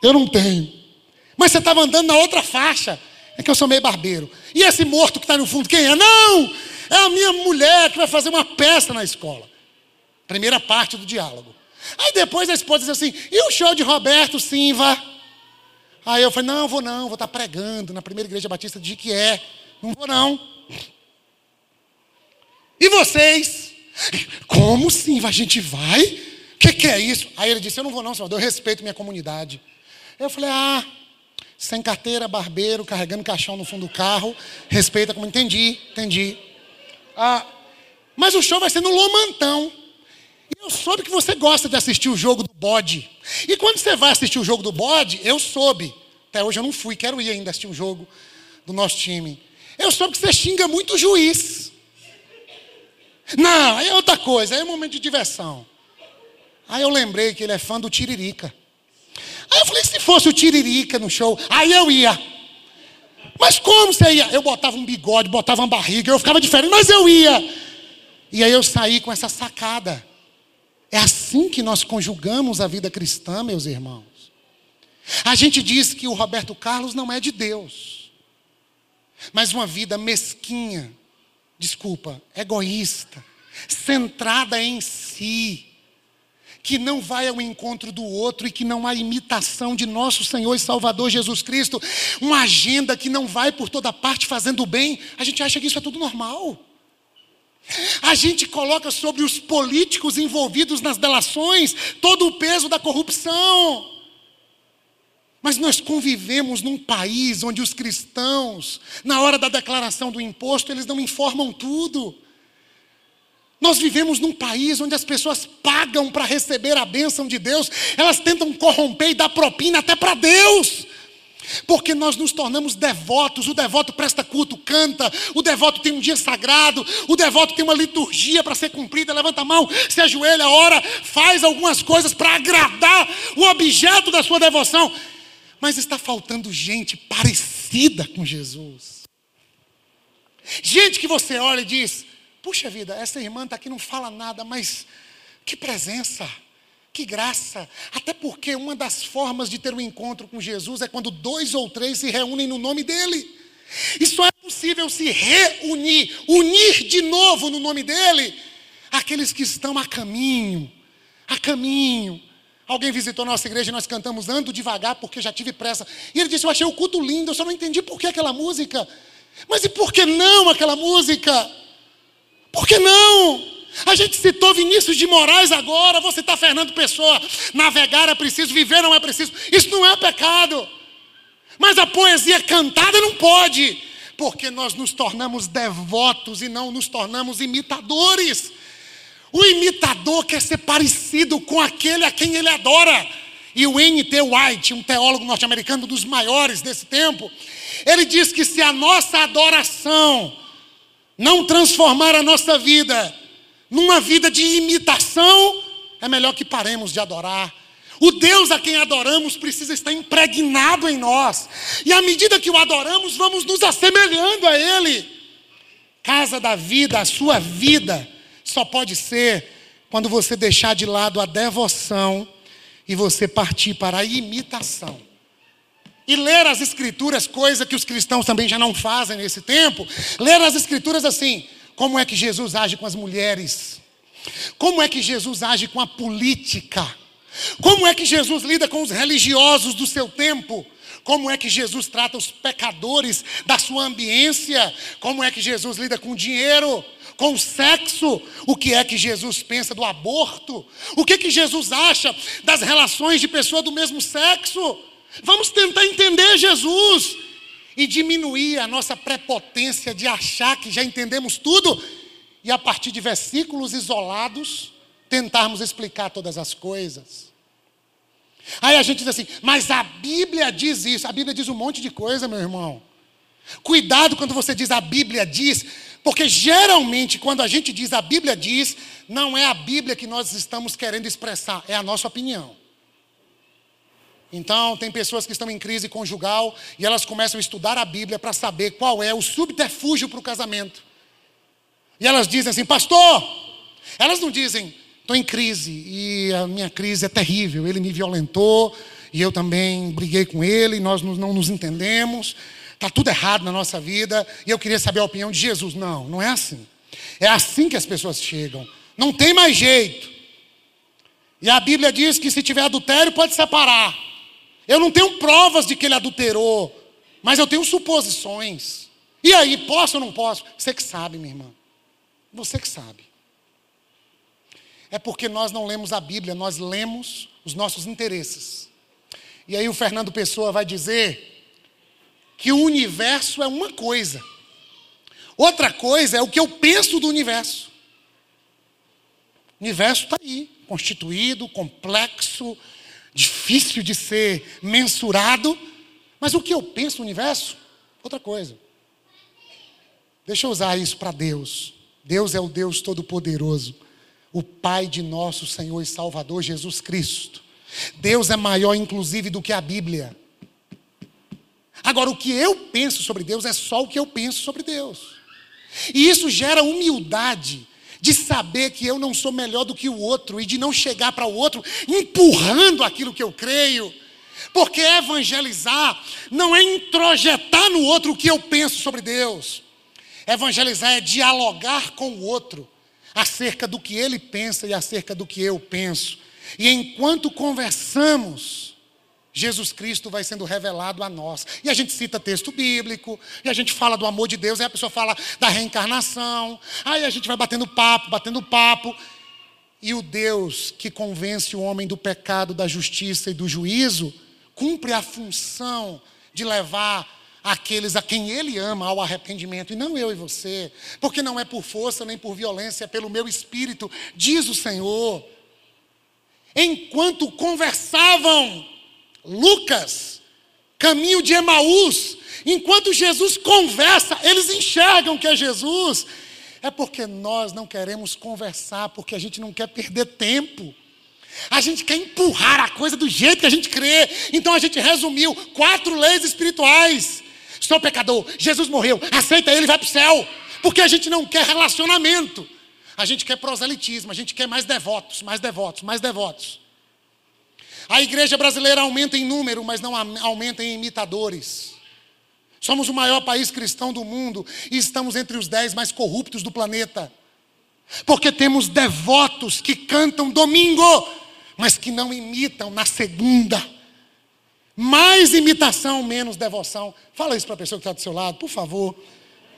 eu não tenho. Mas você estava andando na outra faixa. É que eu sou meio barbeiro. E esse morto que está no fundo, quem é? Não! É a minha mulher que vai fazer uma peça na escola. Primeira parte do diálogo. Aí depois a esposa diz assim: e o show de Roberto Simva? Aí eu falei: não, vou não, vou estar tá pregando na primeira igreja batista de que é. Não vou não. E vocês? Como sim? A gente vai? O que, que, é isso? Aí ele disse: Eu não vou, não, senhor, eu respeito minha comunidade. Eu falei: Ah, sem carteira, barbeiro, carregando caixão no fundo do carro. Respeita como entendi, entendi. Ah, mas o show vai ser no Lomantão. E eu soube que você gosta de assistir o jogo do bode. E quando você vai assistir o jogo do bode, eu soube. Até hoje eu não fui, quero ir ainda assistir o jogo do nosso time. Eu soube que você xinga muito o juiz. Não, aí é outra coisa, aí é um momento de diversão. Aí eu lembrei que ele é fã do Tiririca. Aí eu falei, se fosse o Tiririca no show, aí eu ia. Mas como você ia? Eu botava um bigode, botava uma barriga, eu ficava diferente, mas eu ia. E aí eu saí com essa sacada. É assim que nós conjugamos a vida cristã, meus irmãos. A gente diz que o Roberto Carlos não é de Deus, mas uma vida mesquinha, desculpa, egoísta, centrada em si, que não vai ao encontro do outro e que não há imitação de nosso Senhor e Salvador Jesus Cristo, uma agenda que não vai por toda parte fazendo bem, a gente acha que isso é tudo normal. A gente coloca sobre os políticos envolvidos nas delações todo o peso da corrupção. Mas nós convivemos num país onde os cristãos, na hora da declaração do imposto, eles não informam tudo. Nós vivemos num país onde as pessoas pagam para receber a bênção de Deus, elas tentam corromper e dar propina até para Deus. Porque nós nos tornamos devotos, o devoto presta culto, canta, o devoto tem um dia sagrado, o devoto tem uma liturgia para ser cumprida, levanta a mão, se ajoelha, ora, faz algumas coisas para agradar o objeto da sua devoção. Mas está faltando gente parecida com Jesus. Gente que você olha e diz: Puxa vida, essa irmã está aqui, não fala nada, mas que presença, que graça. Até porque uma das formas de ter um encontro com Jesus é quando dois ou três se reúnem no nome dEle. E só é possível se reunir, unir de novo no nome dEle, aqueles que estão a caminho, a caminho. Alguém visitou nossa igreja e nós cantamos Ando Devagar porque já tive pressa. E ele disse: Eu achei o culto lindo, eu só não entendi por que aquela música. Mas e por que não aquela música? Por que não? A gente citou Vinícius de Moraes agora, vou citar Fernando Pessoa. Navegar é preciso, viver não é preciso. Isso não é pecado. Mas a poesia cantada não pode, porque nós nos tornamos devotos e não nos tornamos imitadores. O imitador quer ser parecido com aquele a quem ele adora. E o N.T. White, um teólogo norte-americano dos maiores desse tempo, ele diz que se a nossa adoração não transformar a nossa vida numa vida de imitação, é melhor que paremos de adorar. O Deus a quem adoramos precisa estar impregnado em nós. E à medida que o adoramos, vamos nos assemelhando a Ele. Casa da vida, a sua vida, só pode ser quando você deixar de lado a devoção e você partir para a imitação e ler as escrituras, coisa que os cristãos também já não fazem nesse tempo, ler as escrituras assim, como é que Jesus age com as mulheres? Como é que Jesus age com a política? Como é que Jesus lida com os religiosos do seu tempo? Como é que Jesus trata os pecadores da sua ambiência? Como é que Jesus lida com o dinheiro? com o sexo, o que é que Jesus pensa do aborto, o que é que Jesus acha das relações de pessoas do mesmo sexo. Vamos tentar entender Jesus e diminuir a nossa prepotência de achar que já entendemos tudo e a partir de versículos isolados tentarmos explicar todas as coisas. Aí a gente diz assim, mas a Bíblia diz isso. A Bíblia diz um monte de coisa, meu irmão. Cuidado quando você diz a Bíblia diz, porque geralmente quando a gente diz a Bíblia diz, não é a Bíblia que nós estamos querendo expressar, é a nossa opinião. Então, tem pessoas que estão em crise conjugal e elas começam a estudar a Bíblia para saber qual é o subterfúgio para o casamento. E elas dizem assim, pastor, elas não dizem, estou em crise e a minha crise é terrível, ele me violentou e eu também briguei com ele, nós não nos entendemos, está tudo errado na nossa vida e eu queria saber a opinião de Jesus. Não, não é assim. É assim que as pessoas chegam. Não tem mais jeito. E a Bíblia diz que se tiver adultério pode separar. Eu não tenho provas de que ele adulterou, mas eu tenho suposições. E aí, posso ou não posso? Você que sabe, minha irmã. Você que sabe. É porque nós não lemos a Bíblia, nós lemos os nossos interesses. E aí o Fernando Pessoa vai dizer que o universo é uma coisa. Outra coisa é o que eu penso do universo. O universo está aí, constituído, complexo, difícil de ser mensurado. Mas o que eu penso no universo? Outra coisa. Deixa eu usar isso para Deus. Deus é o Deus Todo-Poderoso, o Pai de nosso Senhor e Salvador Jesus Cristo. Deus é maior, inclusive, do que a Bíblia. Agora, o que eu penso sobre Deus é só o que eu penso sobre Deus. E isso gera humildade de saber que eu não sou melhor do que o outro e de não chegar para o outro empurrando aquilo que eu creio. Porque evangelizar não é introjetar no outro o que eu penso sobre Deus. Evangelizar é dialogar com o outro acerca do que ele pensa e acerca do que eu penso. E enquanto conversamos, Jesus Cristo vai sendo revelado a nós. E a gente cita texto bíblico, e a gente fala do amor de Deus, aí a pessoa fala da reencarnação, aí a gente vai batendo papo, batendo papo. E o Deus que convence o homem do pecado, da justiça e do juízo, cumpre a função de levar aqueles a quem ele ama ao arrependimento, e não eu e você, porque não é por força nem por violência, é pelo meu espírito, diz o Senhor. Enquanto conversavam, Lucas, caminho de Emaús, enquanto Jesus conversa, eles enxergam que é Jesus. É porque nós não queremos conversar, porque a gente não quer perder tempo. A gente quer empurrar a coisa do jeito que a gente crê. Então a gente resumiu quatro leis espirituais. Sou pecador, Jesus morreu, aceita ele e vai para o céu. Porque a gente não quer relacionamento. A gente quer proselitismo, a gente quer mais devotos, mais devotos, mais devotos. A igreja brasileira aumenta em número, mas não aumenta em imitadores. Somos o maior país cristão do mundo e estamos entre os dez mais corruptos do planeta. Porque temos devotos que cantam domingo, mas que não imitam na segunda. Mais imitação, menos devoção. Fala isso para a pessoa que está do seu lado, por favor,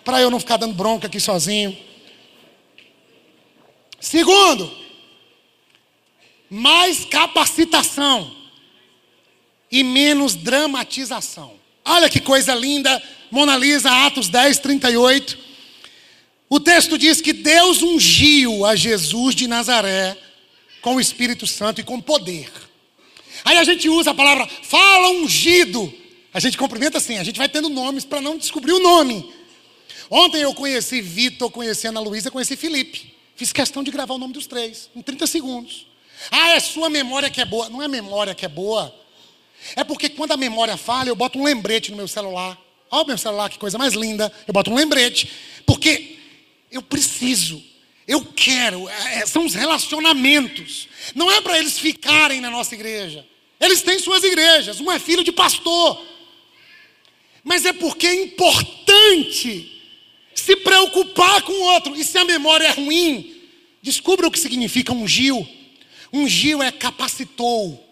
para eu não ficar dando bronca aqui sozinho. Segundo, mais capacitação e menos dramatização. Olha que coisa linda, Mona Lisa, Atos 10, 38. O texto diz que Deus ungiu a Jesus de Nazaré com o Espírito Santo e com poder. Aí a gente usa a palavra fala ungido. A gente cumprimenta assim, a gente vai tendo nomes para não descobrir o nome. Ontem eu conheci Vitor, conheci Ana Luísa, conheci Felipe. Fiz questão de gravar o nome dos três, em 30 segundos. Ah, é sua memória que é boa. Não é memória que é boa. É porque quando a memória falha, eu boto um lembrete no meu celular. Olha o meu celular, que coisa mais linda. Eu boto um lembrete. Porque eu preciso, eu quero. É, é são os relacionamentos. Não é para eles ficarem na nossa igreja. Eles têm suas igrejas. Um é filho de pastor. Mas é porque é importante se preocupar com o outro. E se a memória é ruim, descubra o que significa ungir. Ungiu é capacitou,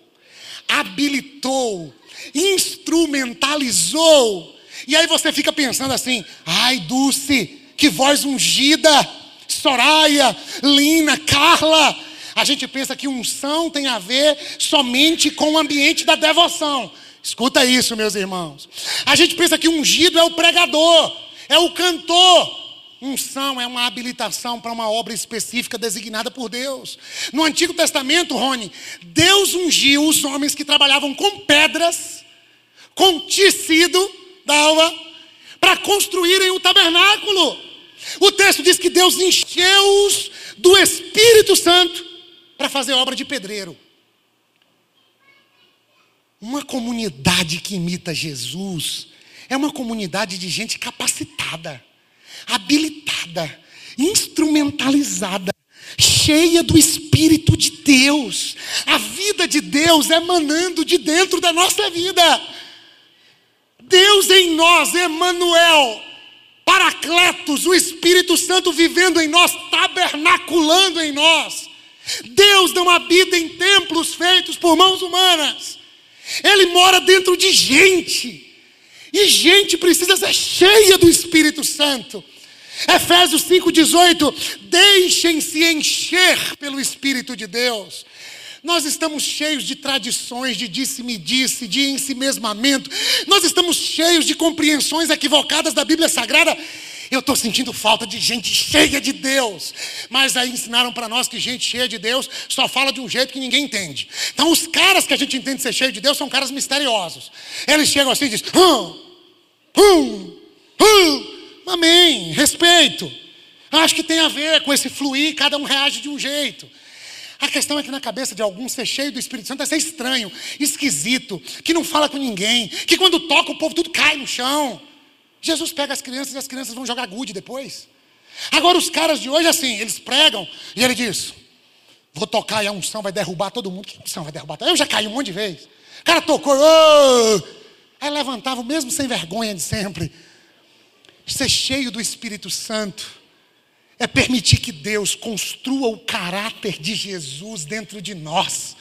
habilitou, instrumentalizou. E aí você fica pensando assim: ai, Dulce, que voz ungida, Soraya, Lina, Carla. A gente pensa que unção tem a ver somente com o ambiente da devoção. Escuta isso, meus irmãos. A gente pensa que ungido é o pregador, é o cantor. Unção é uma habilitação para uma obra específica designada por Deus. No Antigo Testamento, Rony, Deus ungiu os homens que trabalhavam com pedras, com tecido d'alva, para construírem o tabernáculo. O texto diz que Deus encheu-os do Espírito Santo para fazer obra de pedreiro. Uma comunidade que imita Jesus é uma comunidade de gente capacitada habilitada, instrumentalizada, cheia do Espírito de Deus. A vida de Deus emanando de dentro da nossa vida. Deus em nós, Emmanuel, Paracletos, o Espírito Santo vivendo em nós, tabernaculando em nós. Deus não habita em templos feitos por mãos humanas. Ele mora dentro de gente. E gente precisa ser cheia do Espírito Santo. Efésios 5,18: Deixem-se encher pelo Espírito de Deus. Nós estamos cheios de tradições, de disse-me-disse, -disse, de ensimesmamento. Nós estamos cheios de compreensões equivocadas da Bíblia Sagrada. Eu estou sentindo falta de gente cheia de Deus. Mas aí ensinaram para nós que gente cheia de Deus só fala de um jeito que ninguém entende. Então, os caras que a gente entende ser cheio de Deus são caras misteriosos. Eles chegam assim e dizem: hum, hum, hum. Amém, respeito. Acho que tem a ver com esse fluir, cada um reage de um jeito. A questão é que na cabeça de alguns ser cheio do Espírito Santo é ser estranho, esquisito, que não fala com ninguém, que quando toca o povo tudo cai no chão. Jesus pega as crianças e as crianças vão jogar gude depois. Agora os caras de hoje assim, eles pregam e ele diz: Vou tocar e a unção vai derrubar todo mundo. Que unção vai derrubar? Eu já caí um monte de vezes. O cara tocou, oh! aí levantava mesmo sem vergonha de sempre. Ser cheio do Espírito Santo é permitir que Deus construa o caráter de Jesus dentro de nós.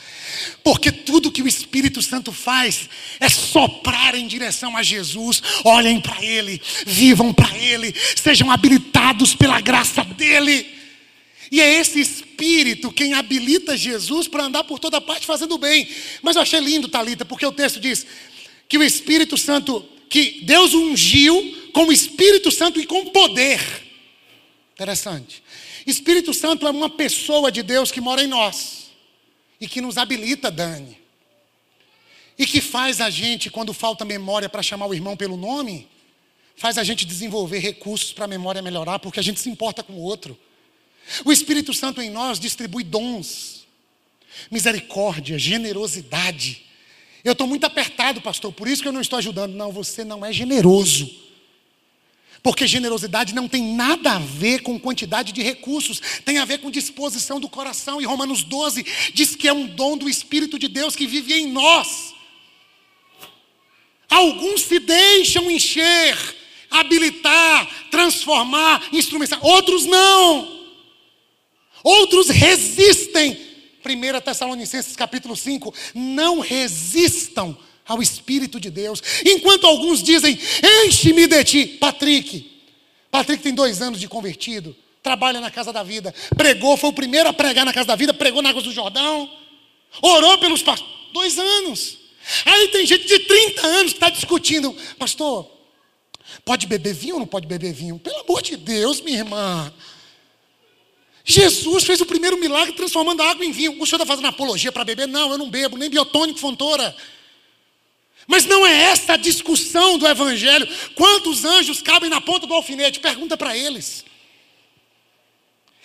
Porque tudo que o Espírito Santo faz é soprar em direção a Jesus. Olhem para Ele, vivam para Ele, sejam habilitados pela graça dEle. E é esse Espírito quem habilita Jesus para andar por toda parte fazendo bem. Mas eu achei lindo, Talita, porque o texto diz que o Espírito Santo, que Deus ungiu com o Espírito Santo e com poder. Interessante. Espírito Santo é uma pessoa de Deus que mora em nós e que nos habilita, Dani. E que faz a gente, quando falta memória para chamar o irmão pelo nome, faz a gente desenvolver recursos para a memória melhorar, porque a gente se importa com o outro. O Espírito Santo em nós distribui dons, misericórdia, generosidade. Eu estou muito apertado, pastor, por isso que eu não estou ajudando. Não, você não é generoso. Porque generosidade não tem nada a ver com quantidade de recursos, tem a ver com disposição do coração. E Romanos 12 diz que é um dom do Espírito de Deus que vive em nós. Alguns se deixam encher, habilitar, transformar, instrumentar, outros não. Outros resistem. 1 Tessalonicenses capítulo 5, não resistam ao Espírito de Deus. Enquanto alguns dizem, enche-me de ti. Patrick, Patrick tem dois anos de convertido, trabalha na Casa da Vida, pregou, foi o primeiro a pregar na Casa da Vida, pregou na Água do Jordão, orou pelos pastores. Dois anos. Aí tem gente de 30 anos que está discutindo, pastor, pode beber vinho ou não pode beber vinho? Pelo amor de Deus, minha irmã. Jesus fez o primeiro milagre transformando a água em vinho. O senhor está fazendo apologia para beber? Não, eu não bebo, nem biotônico, fontora. Mas não é essa a discussão do Evangelho. Quantos anjos cabem na ponta do alfinete? Pergunta para eles.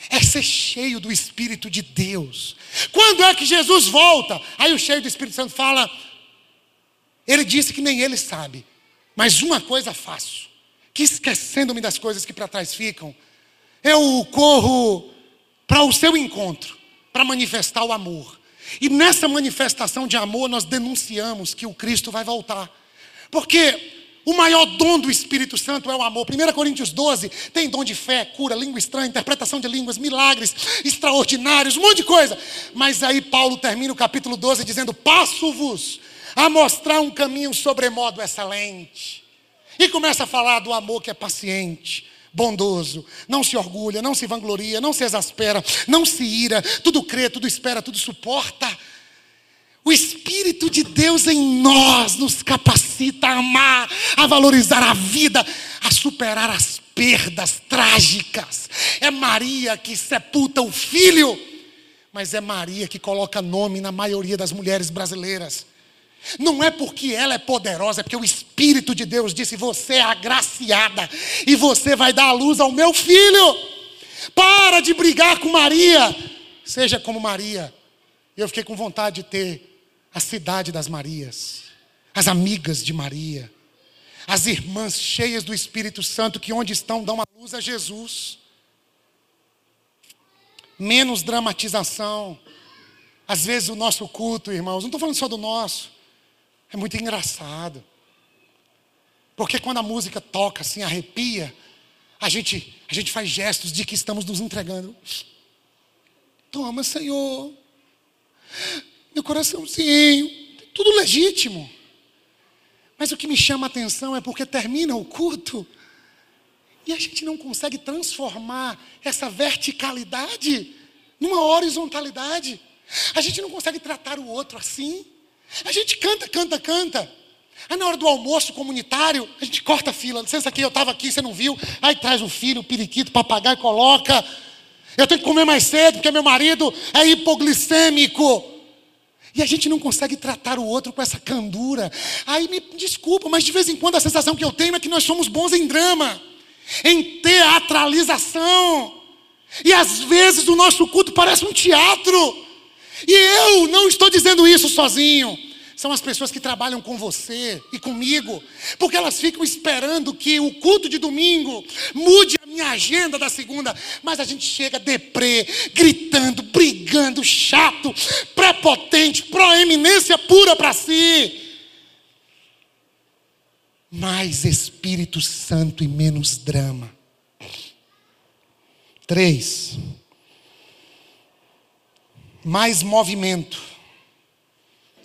É ser cheio do Espírito de Deus. Quando é que Jesus volta? Aí o cheio do Espírito Santo fala: Ele disse que nem ele sabe, mas uma coisa faço, que esquecendo-me das coisas que para trás ficam, eu corro para o seu encontro, para manifestar o amor. E nessa manifestação de amor, nós denunciamos que o Cristo vai voltar. Porque o maior dom do Espírito Santo é o amor. 1 Coríntios 12 tem dom de fé, cura, língua estranha, interpretação de línguas, milagres extraordinários, um monte de coisa. Mas aí Paulo termina o capítulo 12 dizendo: Passo-vos a mostrar um caminho sobremodo excelente. E começa a falar do amor que é paciente, bondoso, não se orgulha, não se vangloria, não se exaspera, não se ira, tudo crê, tudo espera, tudo suporta. O Espírito de Deus em nós nos capacita a amar, a valorizar a vida, a superar as perdas trágicas. É Maria que sepulta o filho, mas é Maria que coloca nome na maioria das mulheres brasileiras. Não é porque ela é poderosa, é porque o Espírito de Deus disse: Você é agraciada e você vai dar a luz ao meu filho. Para de brigar com Maria, seja como Maria. Eu fiquei com vontade de ter a cidade das Marias, as amigas de Maria, as irmãs cheias do Espírito Santo que onde estão dão a luz a Jesus. Menos dramatização. Às vezes o nosso culto, irmãos, não estou falando só do nosso. É muito engraçado. Porque quando a música toca assim, arrepia, a gente, a gente faz gestos de que estamos nos entregando. Toma, Senhor. Meu coraçãozinho. Tudo legítimo. Mas o que me chama a atenção é porque termina o culto e a gente não consegue transformar essa verticalidade numa horizontalidade. A gente não consegue tratar o outro assim. A gente canta, canta, canta. Aí na hora do almoço comunitário, a gente corta a fila. Licença aqui, eu estava aqui, você não viu? Aí traz o filho, o periquito, o papagaio, coloca. Eu tenho que comer mais cedo, porque meu marido é hipoglicêmico. E a gente não consegue tratar o outro com essa candura. Aí me desculpa, mas de vez em quando a sensação que eu tenho é que nós somos bons em drama, em teatralização. E às vezes o nosso culto parece um teatro. E eu não estou dizendo isso sozinho são as pessoas que trabalham com você e comigo, porque elas ficam esperando que o culto de domingo mude a minha agenda da segunda, mas a gente chega deprê, gritando, brigando, chato, prepotente, proeminência pura para si. Mais Espírito Santo e menos drama. Três. Mais movimento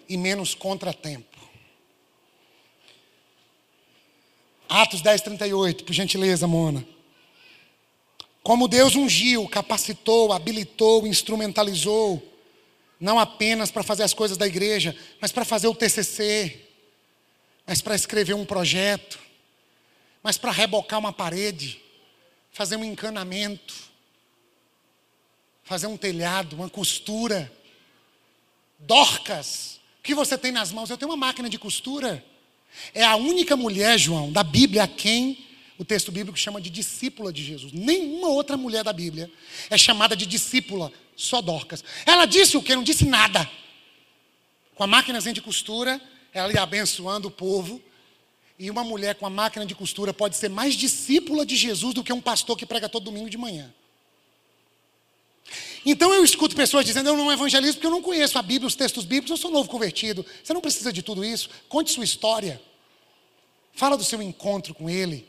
e menos contratempo. Atos 10, 38, por gentileza, Mona. Como Deus ungiu, capacitou, habilitou, instrumentalizou, não apenas para fazer as coisas da igreja, mas para fazer o TCC, mas para escrever um projeto, mas para rebocar uma parede, fazer um encanamento, fazer um telhado, uma costura. Dorcas que você tem nas mãos? Eu tenho uma máquina de costura. É a única mulher, João, da Bíblia a quem o texto bíblico chama de discípula de Jesus. Nenhuma outra mulher da Bíblia é chamada de discípula, só Dorcas. Ela disse o que? Não disse nada. Com a máquina de costura, ela ia abençoando o povo. E uma mulher com a máquina de costura pode ser mais discípula de Jesus do que um pastor que prega todo domingo de manhã. Então eu escuto pessoas dizendo, eu não evangelizo porque eu não conheço a Bíblia, os textos bíblicos, eu sou novo convertido. Você não precisa de tudo isso. Conte sua história. Fala do seu encontro com Ele.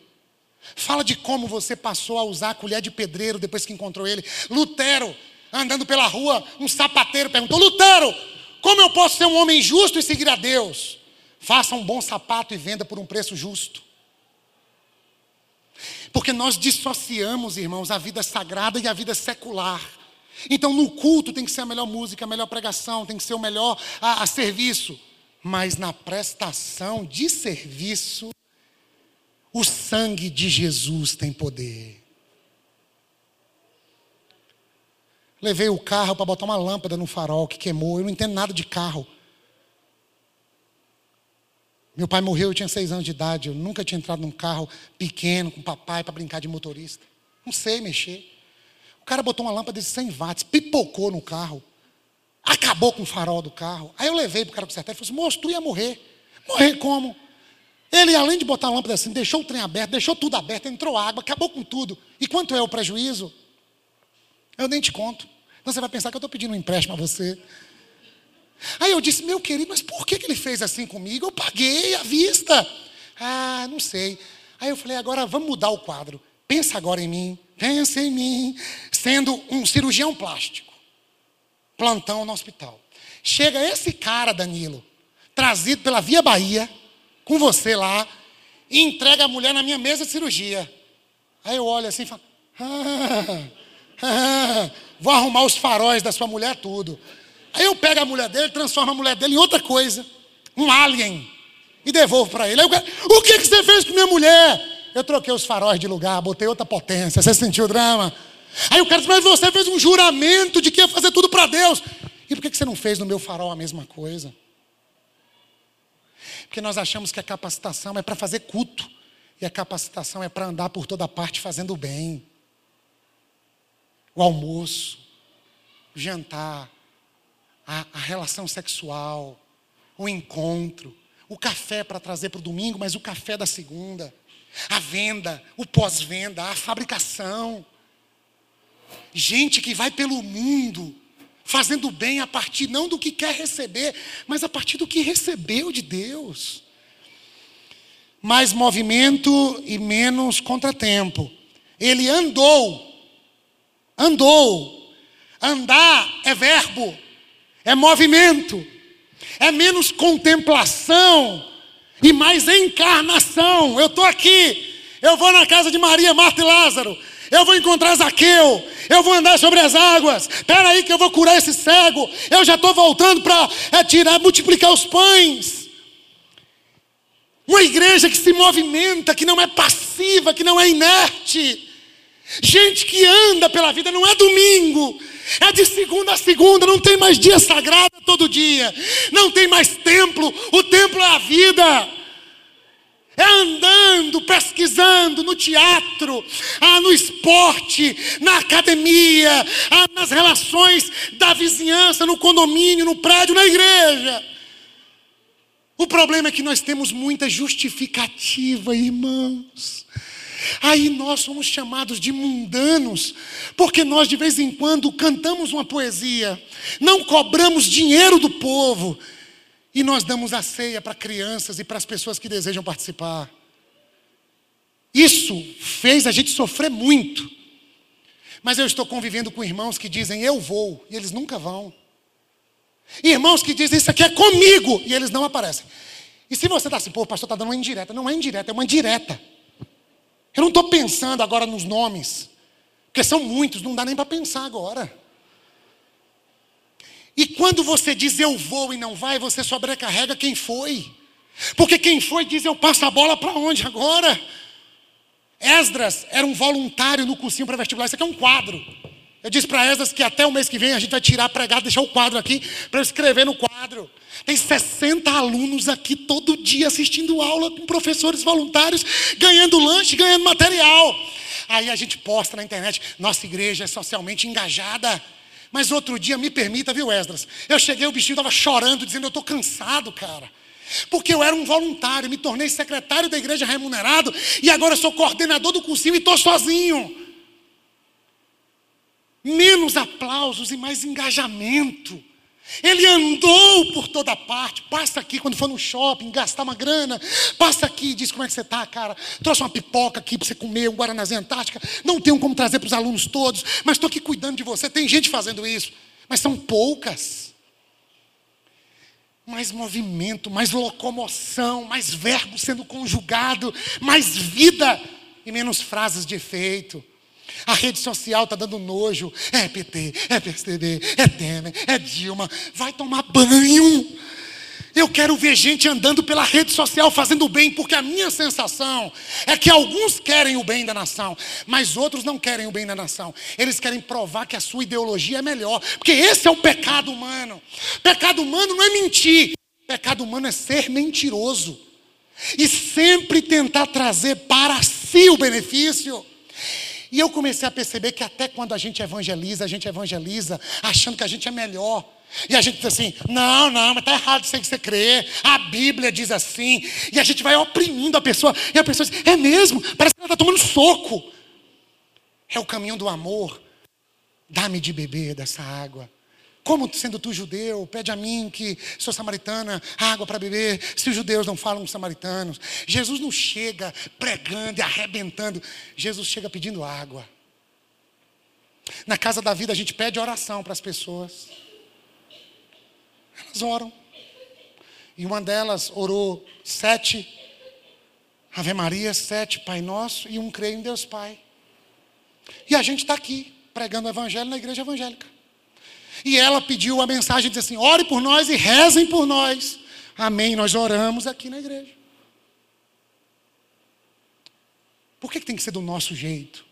Fala de como você passou a usar a colher de pedreiro depois que encontrou Ele. Lutero, andando pela rua, um sapateiro perguntou: Lutero, como eu posso ser um homem justo e seguir a Deus? Faça um bom sapato e venda por um preço justo. Porque nós dissociamos, irmãos, a vida sagrada e a vida secular. Então, no culto tem que ser a melhor música, a melhor pregação, tem que ser o melhor a, a serviço. Mas na prestação de serviço, o sangue de Jesus tem poder. Levei o carro para botar uma lâmpada no farol que queimou. Eu não entendo nada de carro. Meu pai morreu, eu tinha seis anos de idade. Eu nunca tinha entrado num carro pequeno com papai para brincar de motorista. Não sei mexer cara botou uma lâmpada de 100 watts, pipocou no carro, acabou com o farol do carro. Aí eu levei para o cara consertar e falei assim: moço, tu ia morrer. Morrer como? Ele, além de botar a lâmpada assim, deixou o trem aberto, deixou tudo aberto, entrou água, acabou com tudo. E quanto é o prejuízo? Eu nem te conto. Então você vai pensar que eu estou pedindo um empréstimo a você. Aí eu disse, meu querido, mas por que, que ele fez assim comigo? Eu paguei à vista. Ah, não sei. Aí eu falei, agora vamos mudar o quadro. Pensa agora em mim. Pensa em mim, sendo um cirurgião plástico, plantão no hospital. Chega esse cara, Danilo, trazido pela Via Bahia, com você lá, e entrega a mulher na minha mesa de cirurgia. Aí eu olho assim e falo: ah, ah, vou arrumar os faróis da sua mulher, tudo. Aí eu pego a mulher dele, transformo a mulher dele em outra coisa, um alien, e devolvo para ele. Aí eu, o que, que você fez com minha mulher? Eu troquei os faróis de lugar, botei outra potência. Você sentiu o drama? Aí o cara disse, mas você fez um juramento de que ia fazer tudo para Deus. E por que você não fez no meu farol a mesma coisa? Porque nós achamos que a capacitação é para fazer culto. E a capacitação é para andar por toda parte fazendo o bem. O almoço, o jantar, a, a relação sexual, o encontro, o café para trazer para o domingo, mas o café da segunda a venda, o pós-venda, a fabricação. Gente que vai pelo mundo fazendo bem a partir não do que quer receber, mas a partir do que recebeu de Deus. Mais movimento e menos contratempo. Ele andou, andou. Andar é verbo, é movimento, é menos contemplação e mais encarnação. Eu estou aqui, eu vou na casa de Maria, Marta e Lázaro. Eu vou encontrar Zaqueu, eu vou andar sobre as águas. Espera aí que eu vou curar esse cego. Eu já estou voltando para é, tirar, multiplicar os pães. Uma igreja que se movimenta, que não é passiva, que não é inerte. Gente que anda pela vida, não é domingo, é de segunda a segunda, não tem mais dia sagrado todo dia, não tem mais templo, o templo é a vida. É andando, pesquisando no teatro, ah, no esporte, na academia, ah, nas relações da vizinhança, no condomínio, no prédio, na igreja. O problema é que nós temos muita justificativa, irmãos. Aí nós somos chamados de mundanos, porque nós de vez em quando cantamos uma poesia, não cobramos dinheiro do povo, e nós damos a ceia para crianças e para as pessoas que desejam participar. Isso fez a gente sofrer muito. Mas eu estou convivendo com irmãos que dizem eu vou, e eles nunca vão. Irmãos que dizem isso aqui é comigo e eles não aparecem. E se você está assim, pô, o pastor está dando uma indireta. Não é indireta, é uma direta. Eu não estou pensando agora nos nomes, porque são muitos, não dá nem para pensar agora. E quando você diz eu vou e não vai, você sobrecarrega quem foi. Porque quem foi diz eu passo a bola para onde agora? Esdras era um voluntário no cursinho para vestibular. Isso aqui é um quadro. Eu disse para Esdras que até o mês que vem a gente vai tirar, pregar, deixar o quadro aqui para eu escrever no quadro. Tem 60 alunos aqui todo dia assistindo aula com professores voluntários, ganhando lanche, ganhando material. Aí a gente posta na internet, nossa igreja é socialmente engajada. Mas outro dia, me permita, viu, Esdras? Eu cheguei, o bichinho estava chorando, dizendo: Eu estou cansado, cara. Porque eu era um voluntário, me tornei secretário da igreja remunerado e agora sou coordenador do cursinho e estou sozinho menos aplausos e mais engajamento. Ele andou por toda parte, passa aqui quando for no shopping, gastar uma grana, passa aqui e diz como é que você está, cara. Trouxe uma pipoca aqui para você comer, um Guaranazinha Antártica. Não tenho como trazer para os alunos todos, mas estou aqui cuidando de você. Tem gente fazendo isso, mas são poucas. Mais movimento, mais locomoção, mais verbo sendo conjugado, mais vida e menos frases de efeito. A rede social está dando nojo. É PT, é PSDB, é Temer, é Dilma. Vai tomar banho. Eu quero ver gente andando pela rede social fazendo o bem, porque a minha sensação é que alguns querem o bem da nação, mas outros não querem o bem da nação. Eles querem provar que a sua ideologia é melhor, porque esse é o pecado humano. Pecado humano não é mentir, pecado humano é ser mentiroso e sempre tentar trazer para si o benefício. E eu comecei a perceber que até quando a gente evangeliza, a gente evangeliza achando que a gente é melhor. E a gente diz assim: não, não, mas está errado aí que você crê. A Bíblia diz assim. E a gente vai oprimindo a pessoa. E a pessoa diz: é mesmo, parece que ela está tomando soco. É o caminho do amor. Dá-me de beber dessa água. Como sendo tu judeu, pede a mim que sou samaritana, água para beber, se os judeus não falam os samaritanos. Jesus não chega pregando e arrebentando, Jesus chega pedindo água. Na casa da vida a gente pede oração para as pessoas. Elas oram. E uma delas orou sete Ave Maria, sete Pai Nosso e um creio em Deus Pai. E a gente está aqui pregando o Evangelho na igreja evangélica. E ela pediu a mensagem, disse assim: ore por nós e rezem por nós. Amém. Nós oramos aqui na igreja. Por que, que tem que ser do nosso jeito?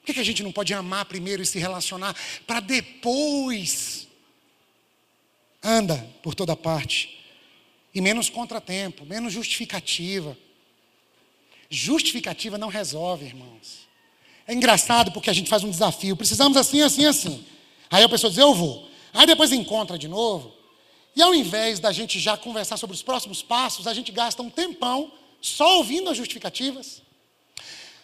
Por que, que a gente não pode amar primeiro e se relacionar para depois anda por toda parte? E menos contratempo, menos justificativa. Justificativa não resolve, irmãos. É engraçado porque a gente faz um desafio. Precisamos assim, assim, assim. Aí a pessoa diz, eu vou. Aí depois encontra de novo. E ao invés da gente já conversar sobre os próximos passos, a gente gasta um tempão só ouvindo as justificativas.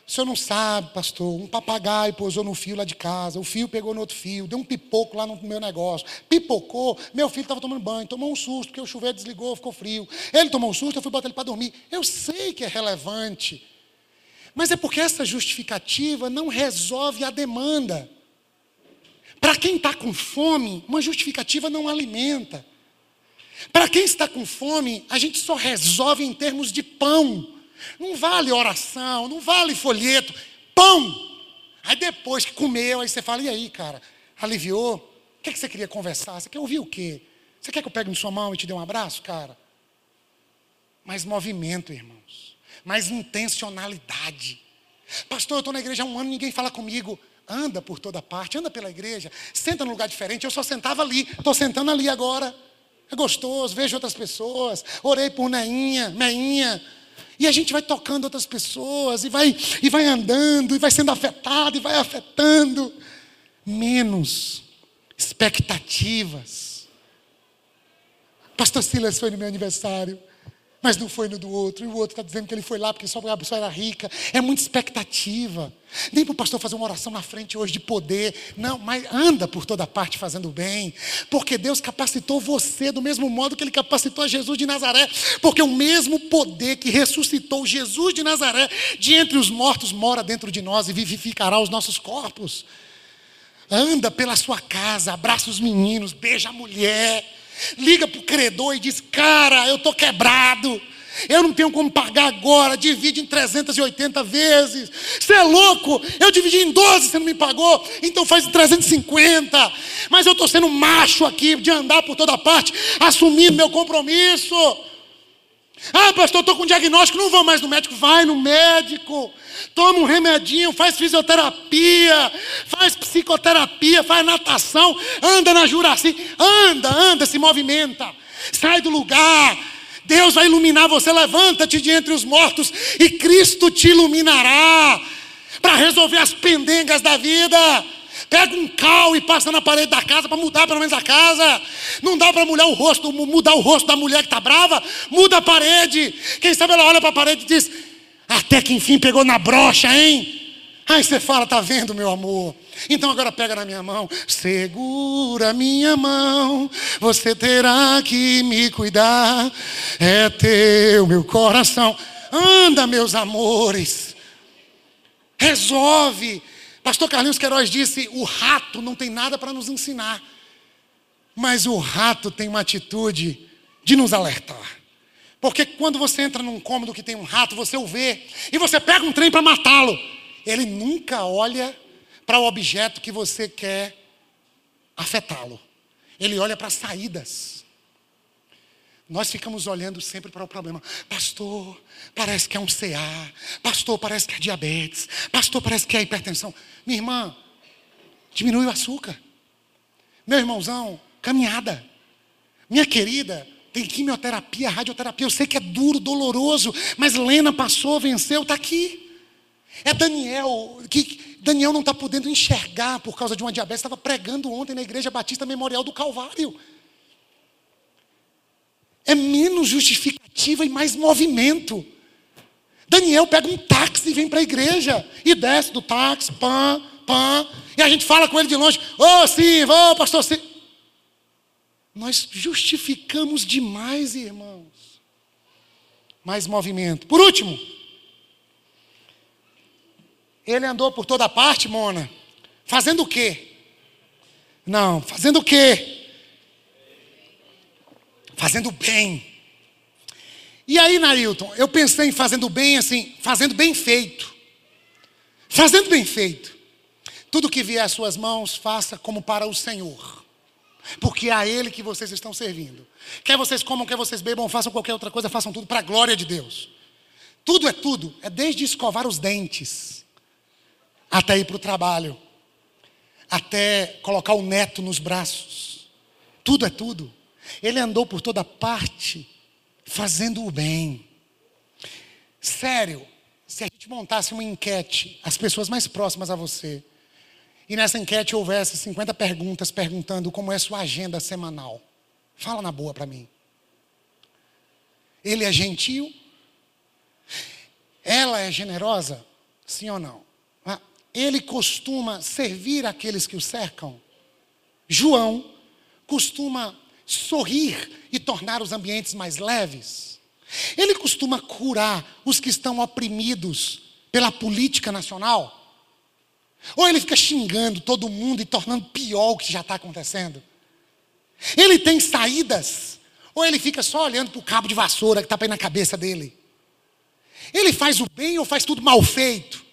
O senhor não sabe, pastor, um papagaio pousou no fio lá de casa, o fio pegou no outro fio, deu um pipoco lá no meu negócio. Pipocou, meu filho estava tomando banho, tomou um susto, porque o chuveiro desligou, ficou frio. Ele tomou um susto, eu fui botar ele para dormir. Eu sei que é relevante, mas é porque essa justificativa não resolve a demanda. Para quem está com fome, uma justificativa não alimenta. Para quem está com fome, a gente só resolve em termos de pão. Não vale oração, não vale folheto. Pão! Aí depois que comeu, aí você fala, e aí, cara? Aliviou? O que, é que você queria conversar? Você quer ouvir o quê? Você quer que eu pegue na sua mão e te dê um abraço, cara? mais movimento, irmãos, mais intencionalidade. Pastor, eu estou na igreja há um ano, ninguém fala comigo. Anda por toda parte, anda pela igreja, senta num lugar diferente. Eu só sentava ali, estou sentando ali agora. É gostoso, vejo outras pessoas. Orei por Neinha, Meinha. E a gente vai tocando outras pessoas, e vai, e vai andando, e vai sendo afetado, e vai afetando. Menos expectativas. Pastor Silas foi no meu aniversário mas não foi no do outro. E o outro está dizendo que ele foi lá porque só a pessoa era rica. É muita expectativa. Nem para o pastor fazer uma oração na frente hoje de poder. Não, mas anda por toda parte fazendo bem. Porque Deus capacitou você do mesmo modo que Ele capacitou a Jesus de Nazaré. Porque o mesmo poder que ressuscitou Jesus de Nazaré de entre os mortos mora dentro de nós e vivificará os nossos corpos. Anda pela sua casa, abraça os meninos, beija a mulher liga para o credor e diz: Cara, eu estou quebrado. Eu não tenho como pagar agora, divide em 380 vezes. Você é louco? Eu dividi em 12, você não me pagou, então faz em 350. Mas eu estou sendo macho aqui de andar por toda parte, assumindo meu compromisso. Ah, pastor, estou com diagnóstico, não vou mais no médico. Vai no médico, toma um remedinho, faz fisioterapia, faz psicoterapia, faz natação, anda na Juraci, anda, anda, se movimenta, sai do lugar. Deus vai iluminar você, levanta-te de entre os mortos e Cristo te iluminará para resolver as pendengas da vida. Pega um cal e passa na parede da casa para mudar pelo menos a casa. Não dá para mudar o rosto, mudar o rosto da mulher que está brava. Muda a parede. Quem sabe ela olha para a parede e diz: Até que enfim pegou na brocha, hein? Aí você fala, tá vendo, meu amor? Então agora pega na minha mão, segura minha mão, você terá que me cuidar, é teu meu coração. Anda, meus amores, resolve, Pastor Carlinhos Queiroz disse: o rato não tem nada para nos ensinar, mas o rato tem uma atitude de nos alertar. Porque quando você entra num cômodo que tem um rato, você o vê e você pega um trem para matá-lo. Ele nunca olha para o objeto que você quer afetá-lo. Ele olha para as saídas. Nós ficamos olhando sempre para o problema. Pastor, parece que é um CA. Pastor, parece que é diabetes. Pastor, parece que é hipertensão. Minha irmã, diminui o açúcar. Meu irmãozão, caminhada. Minha querida, tem quimioterapia, radioterapia. Eu sei que é duro, doloroso, mas Lena passou, venceu, está aqui. É Daniel, que Daniel não está podendo enxergar por causa de uma diabetes. Estava pregando ontem na Igreja Batista Memorial do Calvário é menos justificativa e mais movimento. Daniel pega um táxi e vem para a igreja. E desce do táxi, pã, pã. E a gente fala com ele de longe: Ô, oh, sim, ô, oh, pastor, sim. Nós justificamos demais, irmãos. Mais movimento. Por último, ele andou por toda parte, Mona. Fazendo o quê? Não, fazendo o quê? fazendo bem. E aí, Nailton, eu pensei em fazendo bem assim, fazendo bem feito. Fazendo bem feito. Tudo que vier às suas mãos, faça como para o Senhor. Porque é a Ele que vocês estão servindo. Quer vocês comam, quer vocês bebam, façam qualquer outra coisa, façam tudo para a glória de Deus. Tudo é tudo. É desde escovar os dentes, até ir para o trabalho, até colocar o neto nos braços. Tudo é tudo. Ele andou por toda parte fazendo o bem. Sério, se a gente montasse uma enquete, as pessoas mais próximas a você, e nessa enquete houvesse 50 perguntas perguntando como é sua agenda semanal. Fala na boa para mim. Ele é gentil? Ela é generosa? Sim ou não? Ah, ele costuma servir aqueles que o cercam? João costuma sorrir e tornar os ambientes mais leves. Ele costuma curar os que estão oprimidos pela política nacional. Ou ele fica xingando todo mundo e tornando pior o que já está acontecendo. Ele tem saídas. Ou ele fica só olhando para o cabo de vassoura que está aí na cabeça dele. Ele faz o bem ou faz tudo mal feito?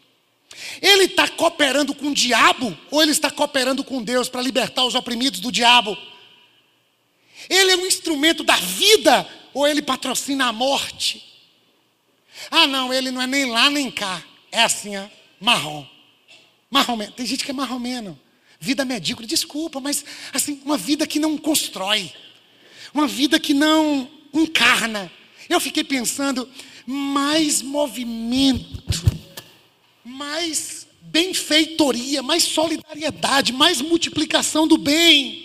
Ele está cooperando com o diabo ou ele está cooperando com Deus para libertar os oprimidos do diabo? Ele é um instrumento da vida ou ele patrocina a morte. Ah, não, ele não é nem lá nem cá. É assim, ó, marrom. Marromeno. Tem gente que é marromeno. Vida medíocre, desculpa, mas assim, uma vida que não constrói. Uma vida que não encarna. Eu fiquei pensando, mais movimento, mais benfeitoria, mais solidariedade, mais multiplicação do bem.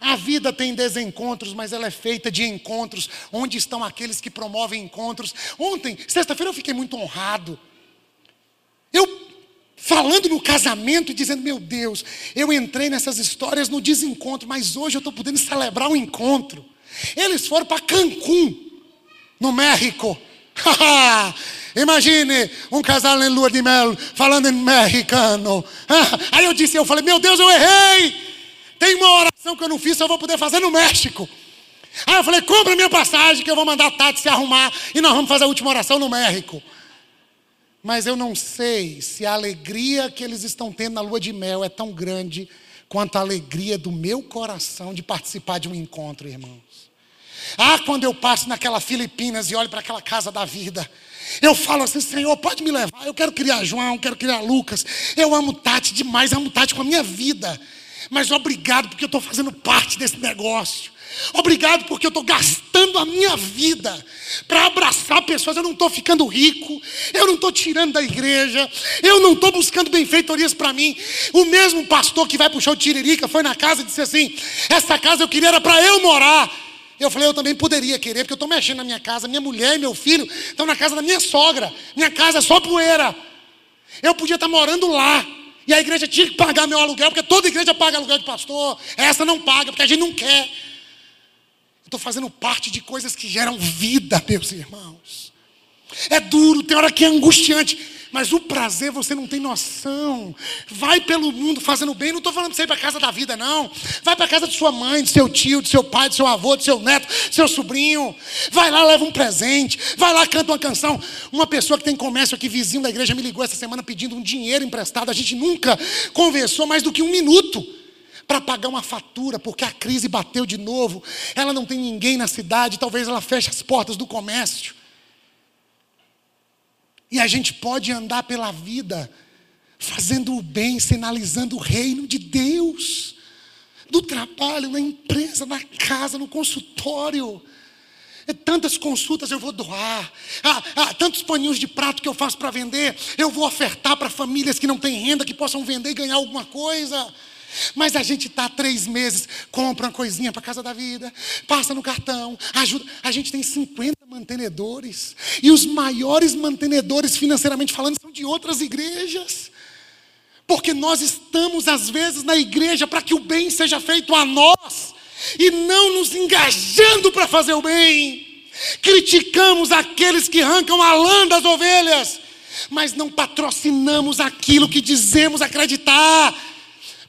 A vida tem desencontros, mas ela é feita de encontros. Onde estão aqueles que promovem encontros? Ontem, sexta-feira, eu fiquei muito honrado. Eu falando no casamento e dizendo: Meu Deus, eu entrei nessas histórias no desencontro, mas hoje eu estou podendo celebrar o um encontro. Eles foram para Cancún, no México. Imagine um casal em lua de mel falando em mexicano. Aí eu disse, eu falei, meu Deus, eu errei. Tem uma oração que eu não fiz, eu vou poder fazer no México. Aí eu falei, compra minha passagem que eu vou mandar a Tati se arrumar e nós vamos fazer a última oração no México. Mas eu não sei se a alegria que eles estão tendo na lua de mel é tão grande quanto a alegria do meu coração de participar de um encontro, irmãos. Ah, quando eu passo naquela Filipinas e olho para aquela casa da vida, eu falo assim, Senhor, pode me levar. Eu quero criar João, quero criar Lucas. Eu amo Tati demais, amo Tati com a minha vida. Mas obrigado porque eu estou fazendo parte desse negócio. Obrigado porque eu estou gastando a minha vida para abraçar pessoas. Eu não estou ficando rico, eu não estou tirando da igreja, eu não estou buscando benfeitorias para mim. O mesmo pastor que vai puxar o tiririca foi na casa e disse assim: Essa casa eu queria era para eu morar. Eu falei, eu também poderia querer, porque eu estou mexendo na minha casa. Minha mulher e meu filho estão na casa da minha sogra. Minha casa é só poeira. Eu podia estar morando lá. E a igreja tinha que pagar meu aluguel, porque toda igreja paga aluguel de pastor. Essa não paga, porque a gente não quer. Estou fazendo parte de coisas que geram vida, meus irmãos. É duro, tem hora que é angustiante. Mas o prazer você não tem noção. Vai pelo mundo fazendo bem. Não estou falando de você ir para casa da vida, não. Vai para casa de sua mãe, de seu tio, de seu pai, de seu avô, de seu neto, seu sobrinho. Vai lá, leva um presente. Vai lá, canta uma canção. Uma pessoa que tem comércio aqui, vizinho da igreja, me ligou essa semana pedindo um dinheiro emprestado. A gente nunca conversou mais do que um minuto para pagar uma fatura, porque a crise bateu de novo. Ela não tem ninguém na cidade, talvez ela feche as portas do comércio. E a gente pode andar pela vida fazendo o bem, sinalizando o reino de Deus. Do trabalho, na empresa, na casa, no consultório. É tantas consultas eu vou doar. Ah, ah, tantos paninhos de prato que eu faço para vender. Eu vou ofertar para famílias que não têm renda, que possam vender e ganhar alguma coisa. Mas a gente está três meses, compra uma coisinha para casa da vida, passa no cartão, ajuda. A gente tem 50 mantenedores. E os maiores mantenedores, financeiramente falando, são de outras igrejas. Porque nós estamos, às vezes, na igreja para que o bem seja feito a nós, e não nos engajando para fazer o bem. Criticamos aqueles que arrancam a lã das ovelhas, mas não patrocinamos aquilo que dizemos acreditar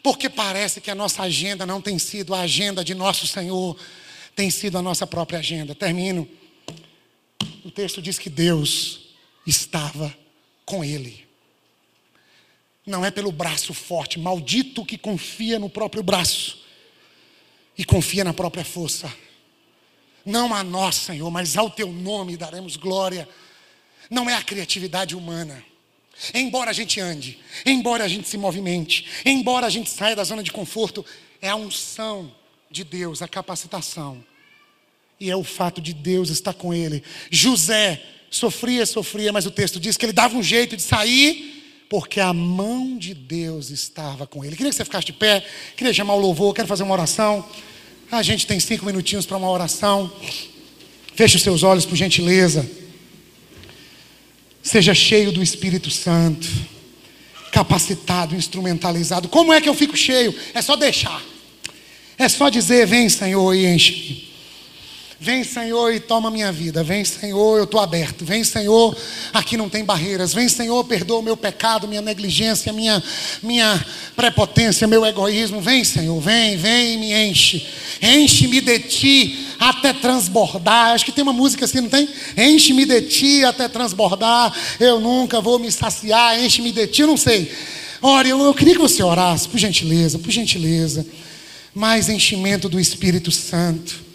porque parece que a nossa agenda não tem sido a agenda de nosso Senhor, tem sido a nossa própria agenda. Termino. O texto diz que Deus estava com ele. Não é pelo braço forte, maldito que confia no próprio braço e confia na própria força. Não a nós, Senhor, mas ao teu nome daremos glória. Não é a criatividade humana. Embora a gente ande, embora a gente se movimente, embora a gente saia da zona de conforto, é a unção de Deus, a capacitação. E é o fato de Deus estar com ele. José sofria, sofria, mas o texto diz que ele dava um jeito de sair, porque a mão de Deus estava com ele. Queria que você ficasse de pé, queria chamar o louvor, quero fazer uma oração. A gente tem cinco minutinhos para uma oração. Feche os seus olhos, por gentileza. Seja cheio do Espírito Santo, capacitado, instrumentalizado. Como é que eu fico cheio? É só deixar. É só dizer: Vem, Senhor, e enche-me. Vem, Senhor, e toma minha vida. Vem, Senhor, eu estou aberto. Vem, Senhor, aqui não tem barreiras. Vem, Senhor, perdoa o meu pecado, minha negligência, minha, minha prepotência, meu egoísmo. Vem, Senhor, vem, vem e me enche. Enche-me de ti até transbordar. Acho que tem uma música assim, não tem? Enche-me de ti até transbordar. Eu nunca vou me saciar. Enche-me de ti. Eu não sei. Ora, eu, eu queria que você orasse, por gentileza, por gentileza. Mais enchimento do Espírito Santo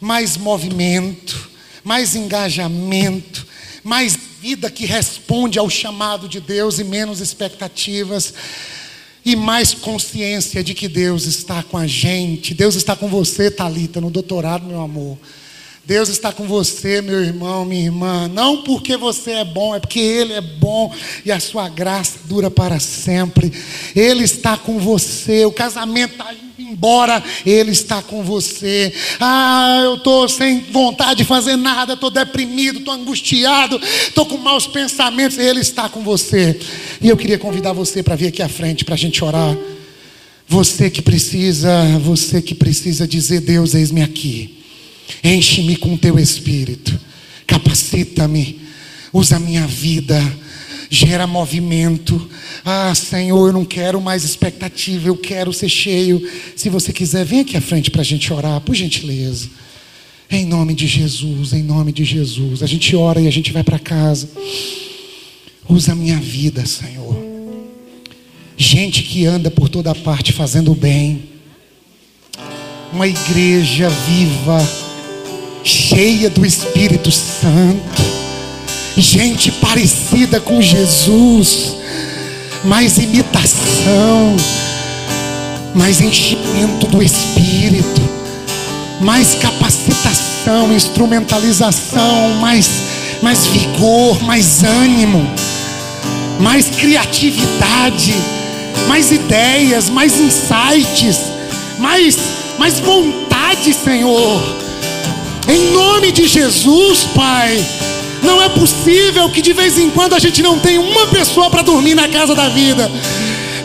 mais movimento, mais engajamento, mais vida que responde ao chamado de Deus e menos expectativas e mais consciência de que Deus está com a gente. Deus está com você, Talita, no doutorado, meu amor. Deus está com você, meu irmão, minha irmã. Não porque você é bom, é porque Ele é bom e a sua graça dura para sempre. Ele está com você. O casamento está indo embora, Ele está com você. Ah, eu estou sem vontade de fazer nada, estou deprimido, estou angustiado, estou com maus pensamentos. Ele está com você. E eu queria convidar você para vir aqui à frente para a gente orar. Você que precisa, você que precisa dizer: Deus, eis-me aqui. Enche-me com teu espírito, capacita-me, usa a minha vida, gera movimento. Ah, Senhor, eu não quero mais expectativa, eu quero ser cheio. Se você quiser, vem aqui à frente para a gente orar, por gentileza. Em nome de Jesus, em nome de Jesus. A gente ora e a gente vai para casa. Usa a minha vida, Senhor. Gente que anda por toda parte fazendo o bem. Uma igreja viva cheia do Espírito Santo, gente parecida com Jesus, mais imitação, mais enchimento do Espírito, mais capacitação, instrumentalização, mais, mais vigor, mais ânimo, mais criatividade, mais ideias, mais insights, mais, mais vontade, Senhor em nome de Jesus, Pai. Não é possível que de vez em quando a gente não tenha uma pessoa para dormir na casa da vida.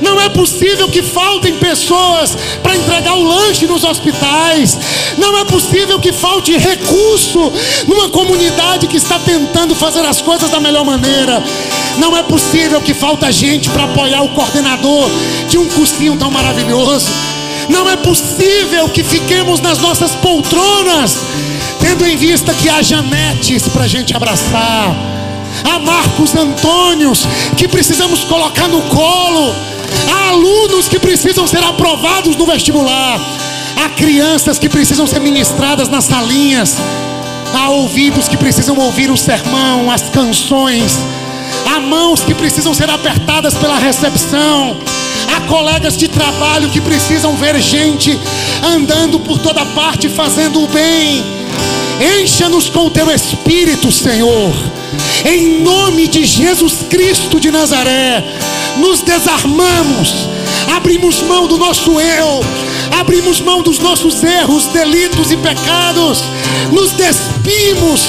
Não é possível que faltem pessoas para entregar o lanche nos hospitais. Não é possível que falte recurso numa comunidade que está tentando fazer as coisas da melhor maneira. Não é possível que falta gente para apoiar o coordenador de um cursinho tão maravilhoso. Não é possível que fiquemos nas nossas poltronas tendo em vista que há Janetes para a gente abraçar, há Marcos Antônios que precisamos colocar no colo, há alunos que precisam ser aprovados no vestibular, há crianças que precisam ser ministradas nas salinhas, há ouvidos que precisam ouvir o sermão, as canções, há mãos que precisam ser apertadas pela recepção. Há colegas de trabalho que precisam ver gente andando por toda parte fazendo o bem. Encha-nos com o teu espírito, Senhor. Em nome de Jesus Cristo de Nazaré, nos desarmamos, abrimos mão do nosso eu, abrimos mão dos nossos erros, delitos e pecados, nos despimos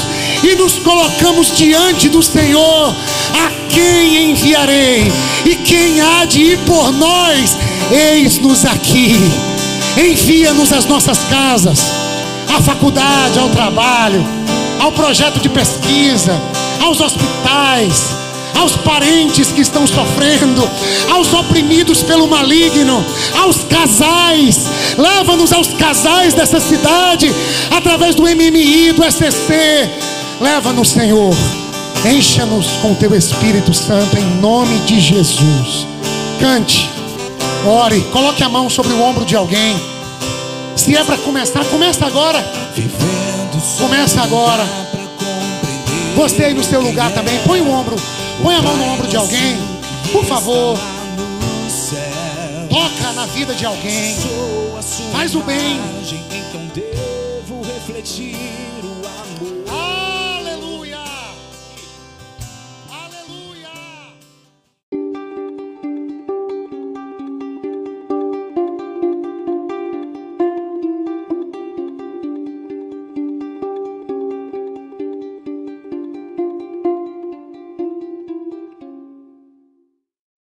e nos colocamos diante do Senhor, a quem enviarei? E quem há de ir por nós, eis-nos aqui. Envia-nos às nossas casas à faculdade, ao trabalho, ao projeto de pesquisa, aos hospitais, aos parentes que estão sofrendo, aos oprimidos pelo maligno, aos casais. Leva-nos aos casais dessa cidade através do MMI, do SCC. Leva-nos, Senhor. Encha-nos com teu Espírito Santo em nome de Jesus. Cante, ore, coloque a mão sobre o ombro de alguém. Se é para começar, começa agora. Começa agora. Você aí no seu lugar também, põe o ombro, põe a mão no ombro de alguém, por favor. Toca na vida de alguém. Faz o bem. Então devo refletir